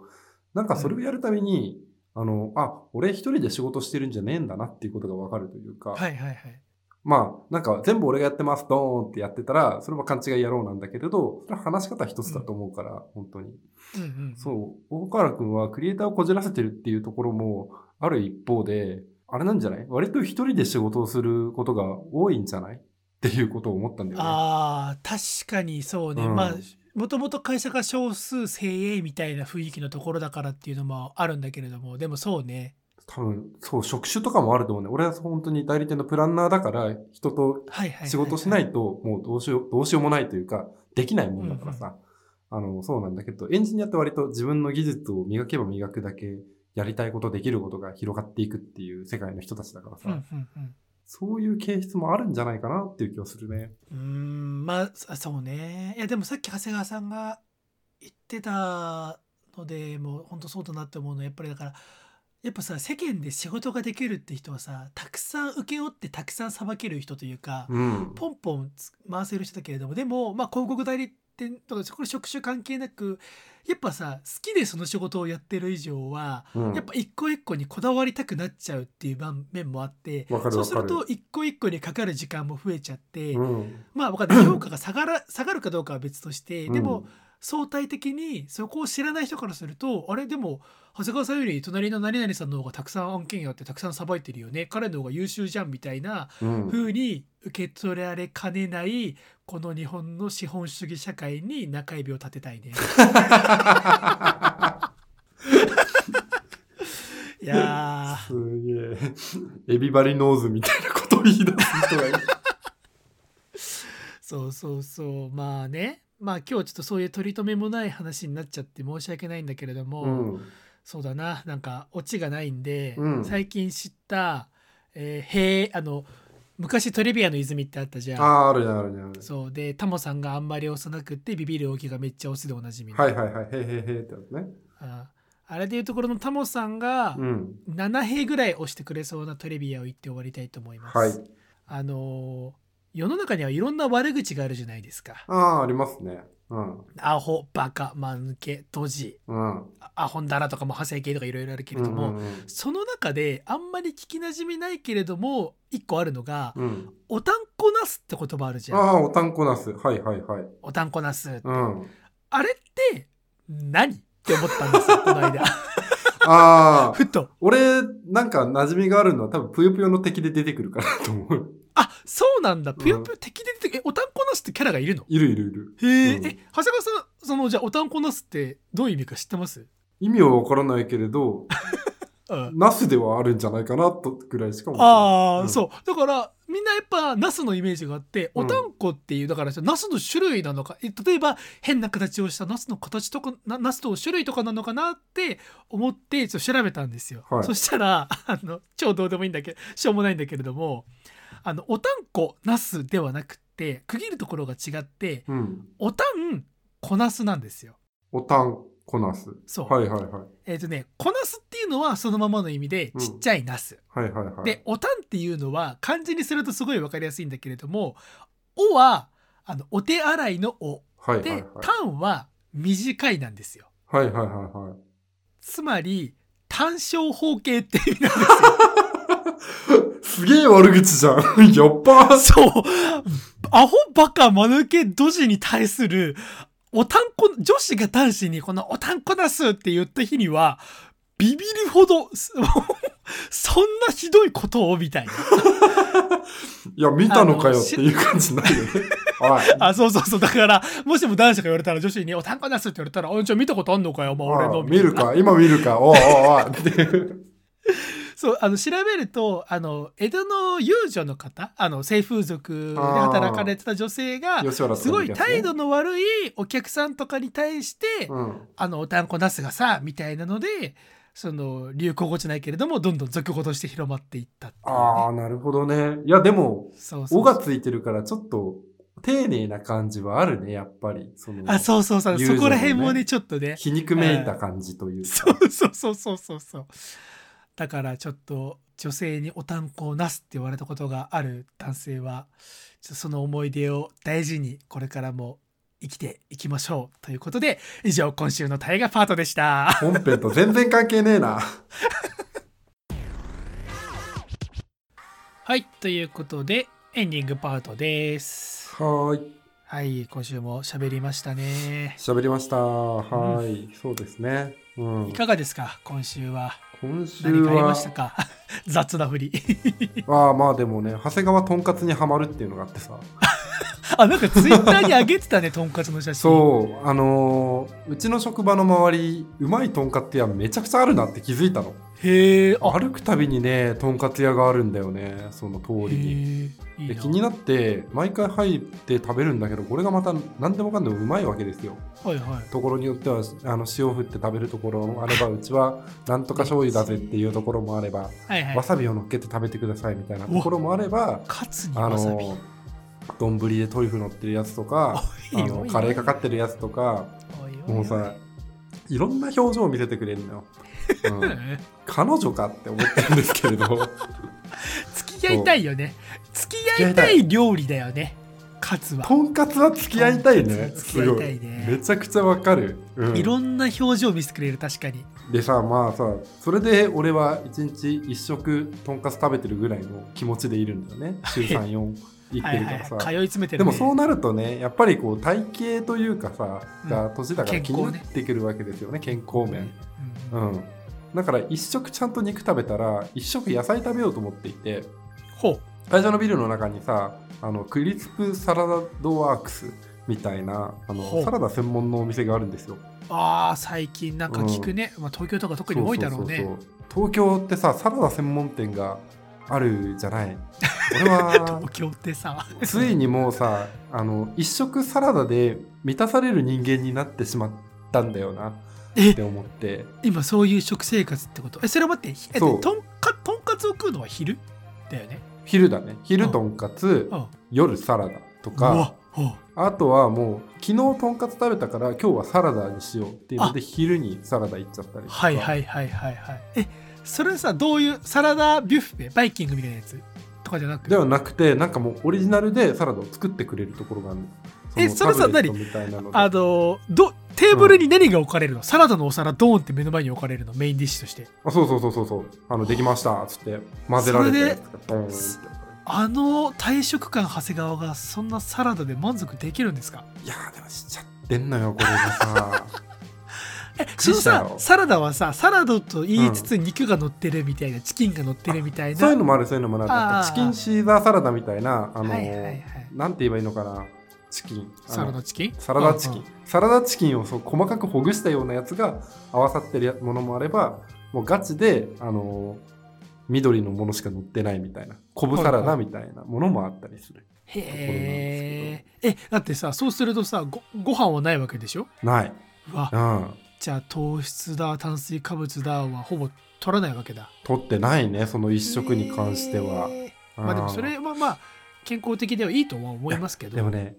なんかそれをやるために、あの、あ、俺一人で仕事してるんじゃねえんだなっていうことがわかるというか、はいはいはい。まあ、なんか全部俺がやってます、ドーンってやってたら、それも勘違い野郎なんだけれど、それは話し方一つだと思うから、本当に。うんうん、そう、大河原くんはクリエイターをこじらせてるっていうところもある一方で、あれなんじゃない？割と一人で仕事をすることが多いんじゃない？っていうことを思ったんだよね。ああ確かにそうね、うん。まあもともと会社が少数精鋭みたいな雰囲気のところだからっていうのもあるんだけれどもでもそうね。多分、そう、職種とかもあると思うね。俺は本当に代理店のプランナーだから、人と仕事しないと、もうどうしよう、どうしようもないというか、できないもんだからさ。あの、そうなんだけど、エンジニアって割と自分の技術を磨けば磨くだけ、やりたいこと、できることが広がっていくっていう世界の人たちだからさ、うんうんうんそういう形質もあるんじゃないかなっていう気がするね。うーんまあそそうねいやでもさっき長谷川さんが言ってたのでもう本当そうだなって思うのはやっぱりだからやっぱさ世間で仕事ができるって人はさたくさん請け負ってたくさんさばける人というか、うん。ポンポンつ回せる人だけれどもでも、まあ、広告代理店とかこれ職種関係なくやっぱさ好きでその仕事をやってる以上は、うん。やっぱ一個一個にこだわりたくなっちゃうっていう場面もあってそうすると一個一個にかかる時間も増えちゃって、うん。まあ分かんない。評価が下がら 下がるかどうかは別として、でもうん相対的にそこを知らない人からするとあれでも長谷川さんより隣の何々さんの方がたくさん案件やってたくさんさばいてるよね。彼の方が優秀じゃんみたいなうん。風に受け取られかねないこの日本の資本主義社会に中指を立てたいね。いやすげえ。エビバリノーズみたいなことを言い出す人がいる。ーそうそうそうまあねまあ今日ちょっとそういう取り留めもない話になっちゃって申し訳ないんだけれども、うん。そうだななんかオチがないんで、うん最近知った、えーへえあの昔トリビアの泉ってあったじゃん。ああ、あるね、あるね、あるね。そうでタモさんがあんまり幼くってビビる大きがめっちゃオスでおなじみのはいはいはい。へーへーへーってやつね。ああれでいうところのタモさんがうん。7兵ぐらい押してくれそうなトレビアを言って終わりたいと思います。はい。あのー世の中にはいろんな悪口があるじゃないですか。ああ、ありますね。うん。アホ、バカ、間抜け、ドジ、うん。アホンダラとかも派生系とかいろいろあるけれども、うんうんその中であんまり聞きなじみないけれども一個あるのがうん。うん。「おたんこなす」って言葉あるじゃん。ああ、おたんこなす。はいはいはい。おたんこなす。うん。あれって何って思ったんですよ この間。ああ、ふと。俺、なんか馴染みがあるのは多分ぷよぷよの敵で出てくるからと思う。あそうなんだ。ぷよぷよ敵で出てえおたんこなすってキャラがいるの？いるいるいる。へえ、うん。え長谷川さんそのじゃあおたんこなすってどういう意味か知ってます？意味はわからないけれど、うん。ナスではあるんじゃないかなとぐらいしかも。ああ、うん。そう。だからみんなやっぱナスのイメージがあってうん。おたんこっていうだからさナスの種類なのかえ例えば変な形をしたナスの形とかなナスと種類とかなのかなって思ってちょっと調べたんですよ、はい。そしたらあの超どうでもいいんだけどしょうもないんだけれどもあのおたんこナスではなくって区切るところが違ってうん。おたんこなすなんですよおたんこなす。そう、はいはいはい。えっ、とねこなすっていうのはそのままの意味でうんちっちゃいナス、はいはいはい。で、おたんっていうのは漢字にするとすごいわかりやすいんだけれども、おは、あの、お手洗いのお。で、はいはいはい。たんは短いなんですよ。はいはいはいはい。つまり、単小方形って意味なんです すげえ悪口じゃん。やっばよ。そう。アホバカ間抜けドジに対する、おたんこ、女子が男子にこのおたんこなすって言った日には、ビビるほど、す そんなひどいことをみたいな。いや、見たのかよっていう感じになるよね。はい。あ、そうそうそう。だから、もしも男子が言われたら女子に、おたんこなすって言われたら、おい、じゃあ見たことあんのかよ、もう俺の。あ見るか今見るかおうおうおうっていう。そう、あの、調べると、あの、江戸の遊女の方、あの、性風俗で働かれてた女性が、すごい態度の悪いお客さんとかに対して、うん。あの、おたんこなすがさ、みたいなので、その、流行語じゃないけれども、どんどん俗語として広まっていったっね、ああ、なるほどね。いや、でも、おがついてるから、ちょっと、丁寧な感じはあるね、やっぱり。そのあ、そうそうそう。ねそこら辺もね、ちょっとね。皮肉めいた感じというか。そうそうそうそうそうそう。だからちょっと女性におたんこをなすって言われたことがある男性はその思い出を大事にこれからも生きていきましょうということで以上今週の大河パートでした本編と全然関係ねえな。はいということでエンディングパートですはーい。はい今週も喋りましたね喋りました。はーい。そうですね。うんい。かがですか今週は今週何かありまはしたか？雑な振り。ああまあでもね長谷川とんかつにはまるっていうのがあってさ。あなんかツイッターに上げてたねとんかつの写真。そうあのーうちの職場の周りうまいとんかつ屋めちゃくちゃあるなって気づいたのへえあ。歩くたびにねとんかつ屋があるんだよねその通りに。で気になって毎回入って食べるんだけどこれがまた何でもかんでもうまいわけですよ。はいはい。ところによってはあの塩振って食べるところもあればうちはなんとか醤油だぜっていうところもあればはいはい。わさびを乗っけて食べてくださいみたいなところもあればカツにあわさび。の丼でトリュフ乗ってるやつとかあのカレーかかってるやつとかもうさいろんな表情を見せてくれるのよ、うん、彼女かって思ってるんですけれど。付き合いたいよね。付き合いたい料理だよね。カツは。とんかつは付き合いたいね。とんかつは付き合いたいね。すごい。めちゃくちゃわかる、うん。いろんな表情を見せてくれる確かに。でさまあさそれで俺は一日一食とんかつ食べてるぐらいの気持ちでいるんだよね。週 34行ってはいるからさ、はい通い詰めてる、ね、でもそうなるとねやっぱりこう体型というかさうん。が年だから気になってくるわけですよね健康面。うん。うんだから一食ちゃんと肉食べたら一食野菜食べようと思っていて会社のビルの中にさあのクリスプサラダドワークスみたいなあのサラダ専門のお店があるんですよ。ああ最近なんか聞くね、まあ、東京とか特に多いだろうね。そそそそう。東京ってさサラダ専門店があるじゃない？俺は 東京ってさ。ついにもうさあの一食サラダで満たされる人間になってしまったんだよな。えって思って。今そういう食生活ってこと？えそれは待ってえとんかとんかつを食うのは昼？だよね。昼だね。昼とんかつうん。夜サラダとか。あとはもう昨日とんかつ食べたから今日はサラダにしようっていうので昼にサラダ行っちゃったりとか。はいはいはいはいはい。えそれさどういうサラダビュッフェ？バイキングみたいなやつとかじゃなく？ではなくてなんかもうオリジナルでサラダを作ってくれるところがある。のえそれさのタブレットみたいなので。あのどテーブルに何が置かれるの、サラダのお皿ドーンって目の前に置かれるの？メインディッシュとして。あそうそうそうそう。そうあのできました。っつって。混ぜられて。あの退職感長谷川がそんなサラダで満足できるんですか？いやーでもしちゃってんのよこれがさ。えくそのさサラダはさサラダと言いつつ肉が乗ってるみたいな、チキンが乗ってるみたいなそういうのもあるそういうのもあるなんあーかチキンシーザーサラダみたいなあのーはいはいはいなんて言えばいいのかなチキン。サラダチキン？サラダチキン、サラダチキンをそう細かくほぐしたようなやつが合わさってるやものもあればもうガチで、あのー緑のものしか乗ってないみたいな。昆布サラダみたいなものもあったりする、へええだってさそうするとさごご飯はないわけでしょ？ない、うわうん、じゃあ糖質だ炭水化物だはほぼ取らないわけだ。取ってないねその一食に関しては、まあでもそれはまあ健康的ではいいとは思いますけど。でもね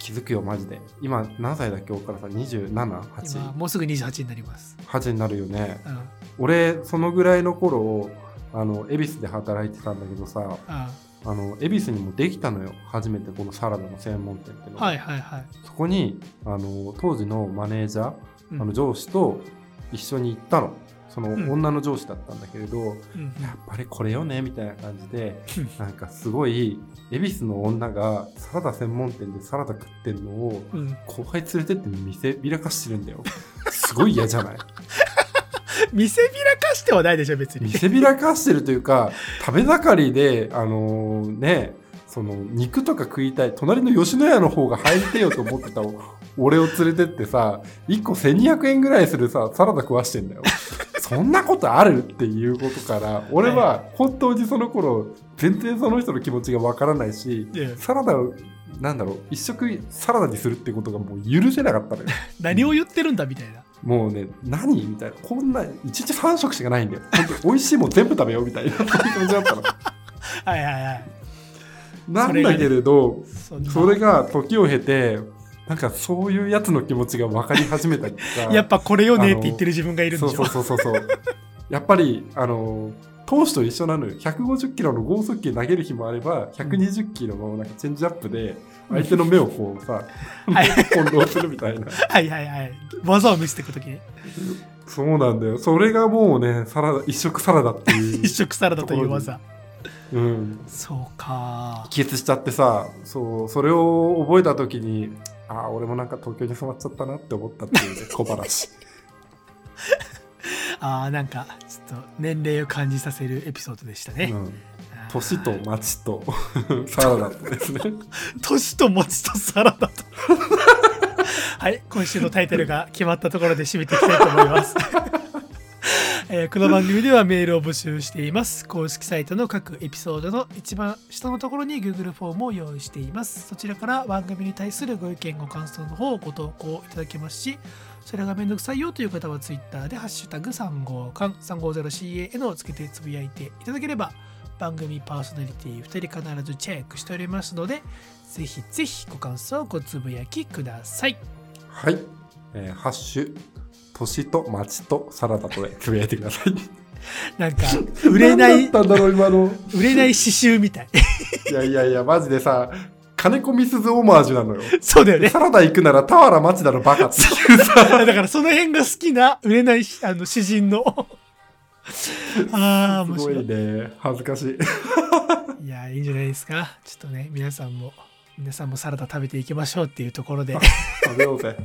気づくよマジで。今何歳だ？っけ俺からさ今278もうすぐ28になります、8になるよね。うん、俺そのぐらいの頃あの恵比寿で働いてたんだけどさああの恵比寿にもできたのよ。初めてこのサラダの専門店っていうの。がはいはいはい、そこにあの当時のマネージャー、うん。あの上司と一緒に行ったのそのうん。女の上司だったんだけれど、うん。やっぱりこれよねみたいな感じでなんかすごい恵比寿の女がサラダ専門店でサラダ食ってんのをうん、後輩連れてって見せびらかしてるんだよ。すごい嫌じゃない？見せびらかしてはないでしょ別に。見せびらかしてるというか食べ盛りであのねその肉とか食いたい隣の吉野家の方が入ってよと思ってた俺を連れてってさ1個1200円ぐらいするさサラダ食わしてんだよそんなことある？っていうことから俺は本当にその頃全然その人の気持ちがわからないしサラダをなんだろう一食サラダにするってことがもう許せなかったのよ。何を言ってるんだみたいな。もうね、何？みたいな。こんな、1日3食しかないんだよ。本当に美味しいもん全部食べようみたいな、そういう気持ちだったの。はいはいはい。なんだけれど、それが時を経て、なんかそういうやつの気持ちが分かり始めたりとか。やっぱこれよねって言ってる自分がいるんでしょそうそうそうそう。やっぱり、あの、投手と一緒なのよ。150キロの剛速球投げる日もあれば、120キロのなんかチェンジアップで、相手の目をこうさ、はい翻弄するみたいな。はいはいはい。技を見せていくときに、そうなんだよ。それがもうね、サラダ、一食サラダっていう。一食サラダという技。うん。そうか。気絶しちゃってさ、そう、それを覚えた時に、ああ、俺もなんか東京に染まっちゃったなって思ったっていうね、小話。ああ、なんか、ちょっと年齢を感じさせるエピソードでしたね。うん。年と町とサラダですね。年と餅とサラダと。はい、今週のタイトルが決まったところで締めていきたいと思います。えーこの番組ではメールを募集しています。公式サイトの各エピソードの一番下のところに Google フォームを用意しています。そちらから番組に対するご意見、ご感想の方をご投稿いただけますし、それがめんどくさいよという方は Twitter でハッシュタグ350缶 350CAN をつけてつぶやいていただければ番組パーソナリティ2人必ずチェックしておりますのでぜひぜひご感想をごつぶやきください。はい。えーハッシュ、年と町とサラダとでつぶやいてください。なんか 売れない何だったんだろう、今の。売れない刺繍みたい。いやいやいや、マジでさ、金子みすずオマージュなのよ。そうだよね。サラダ行くなら俵町だろ、バカっていうさ。だからその辺が好きな売れないあの詩人の。ああ、面すご白い。いね。恥ずかしい。いや、いいんじゃないですか。ちょっとね、皆さんも、皆さんもサラダ食べていきましょうっていうところで、食べようぜ。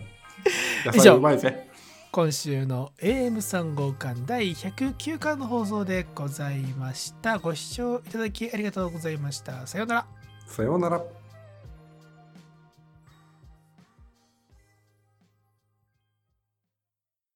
野 以上菜うまいぜ。今週の AM3 号館第109巻の放送でございました。ご視聴いただきありがとうございました。さようなら。さようなら。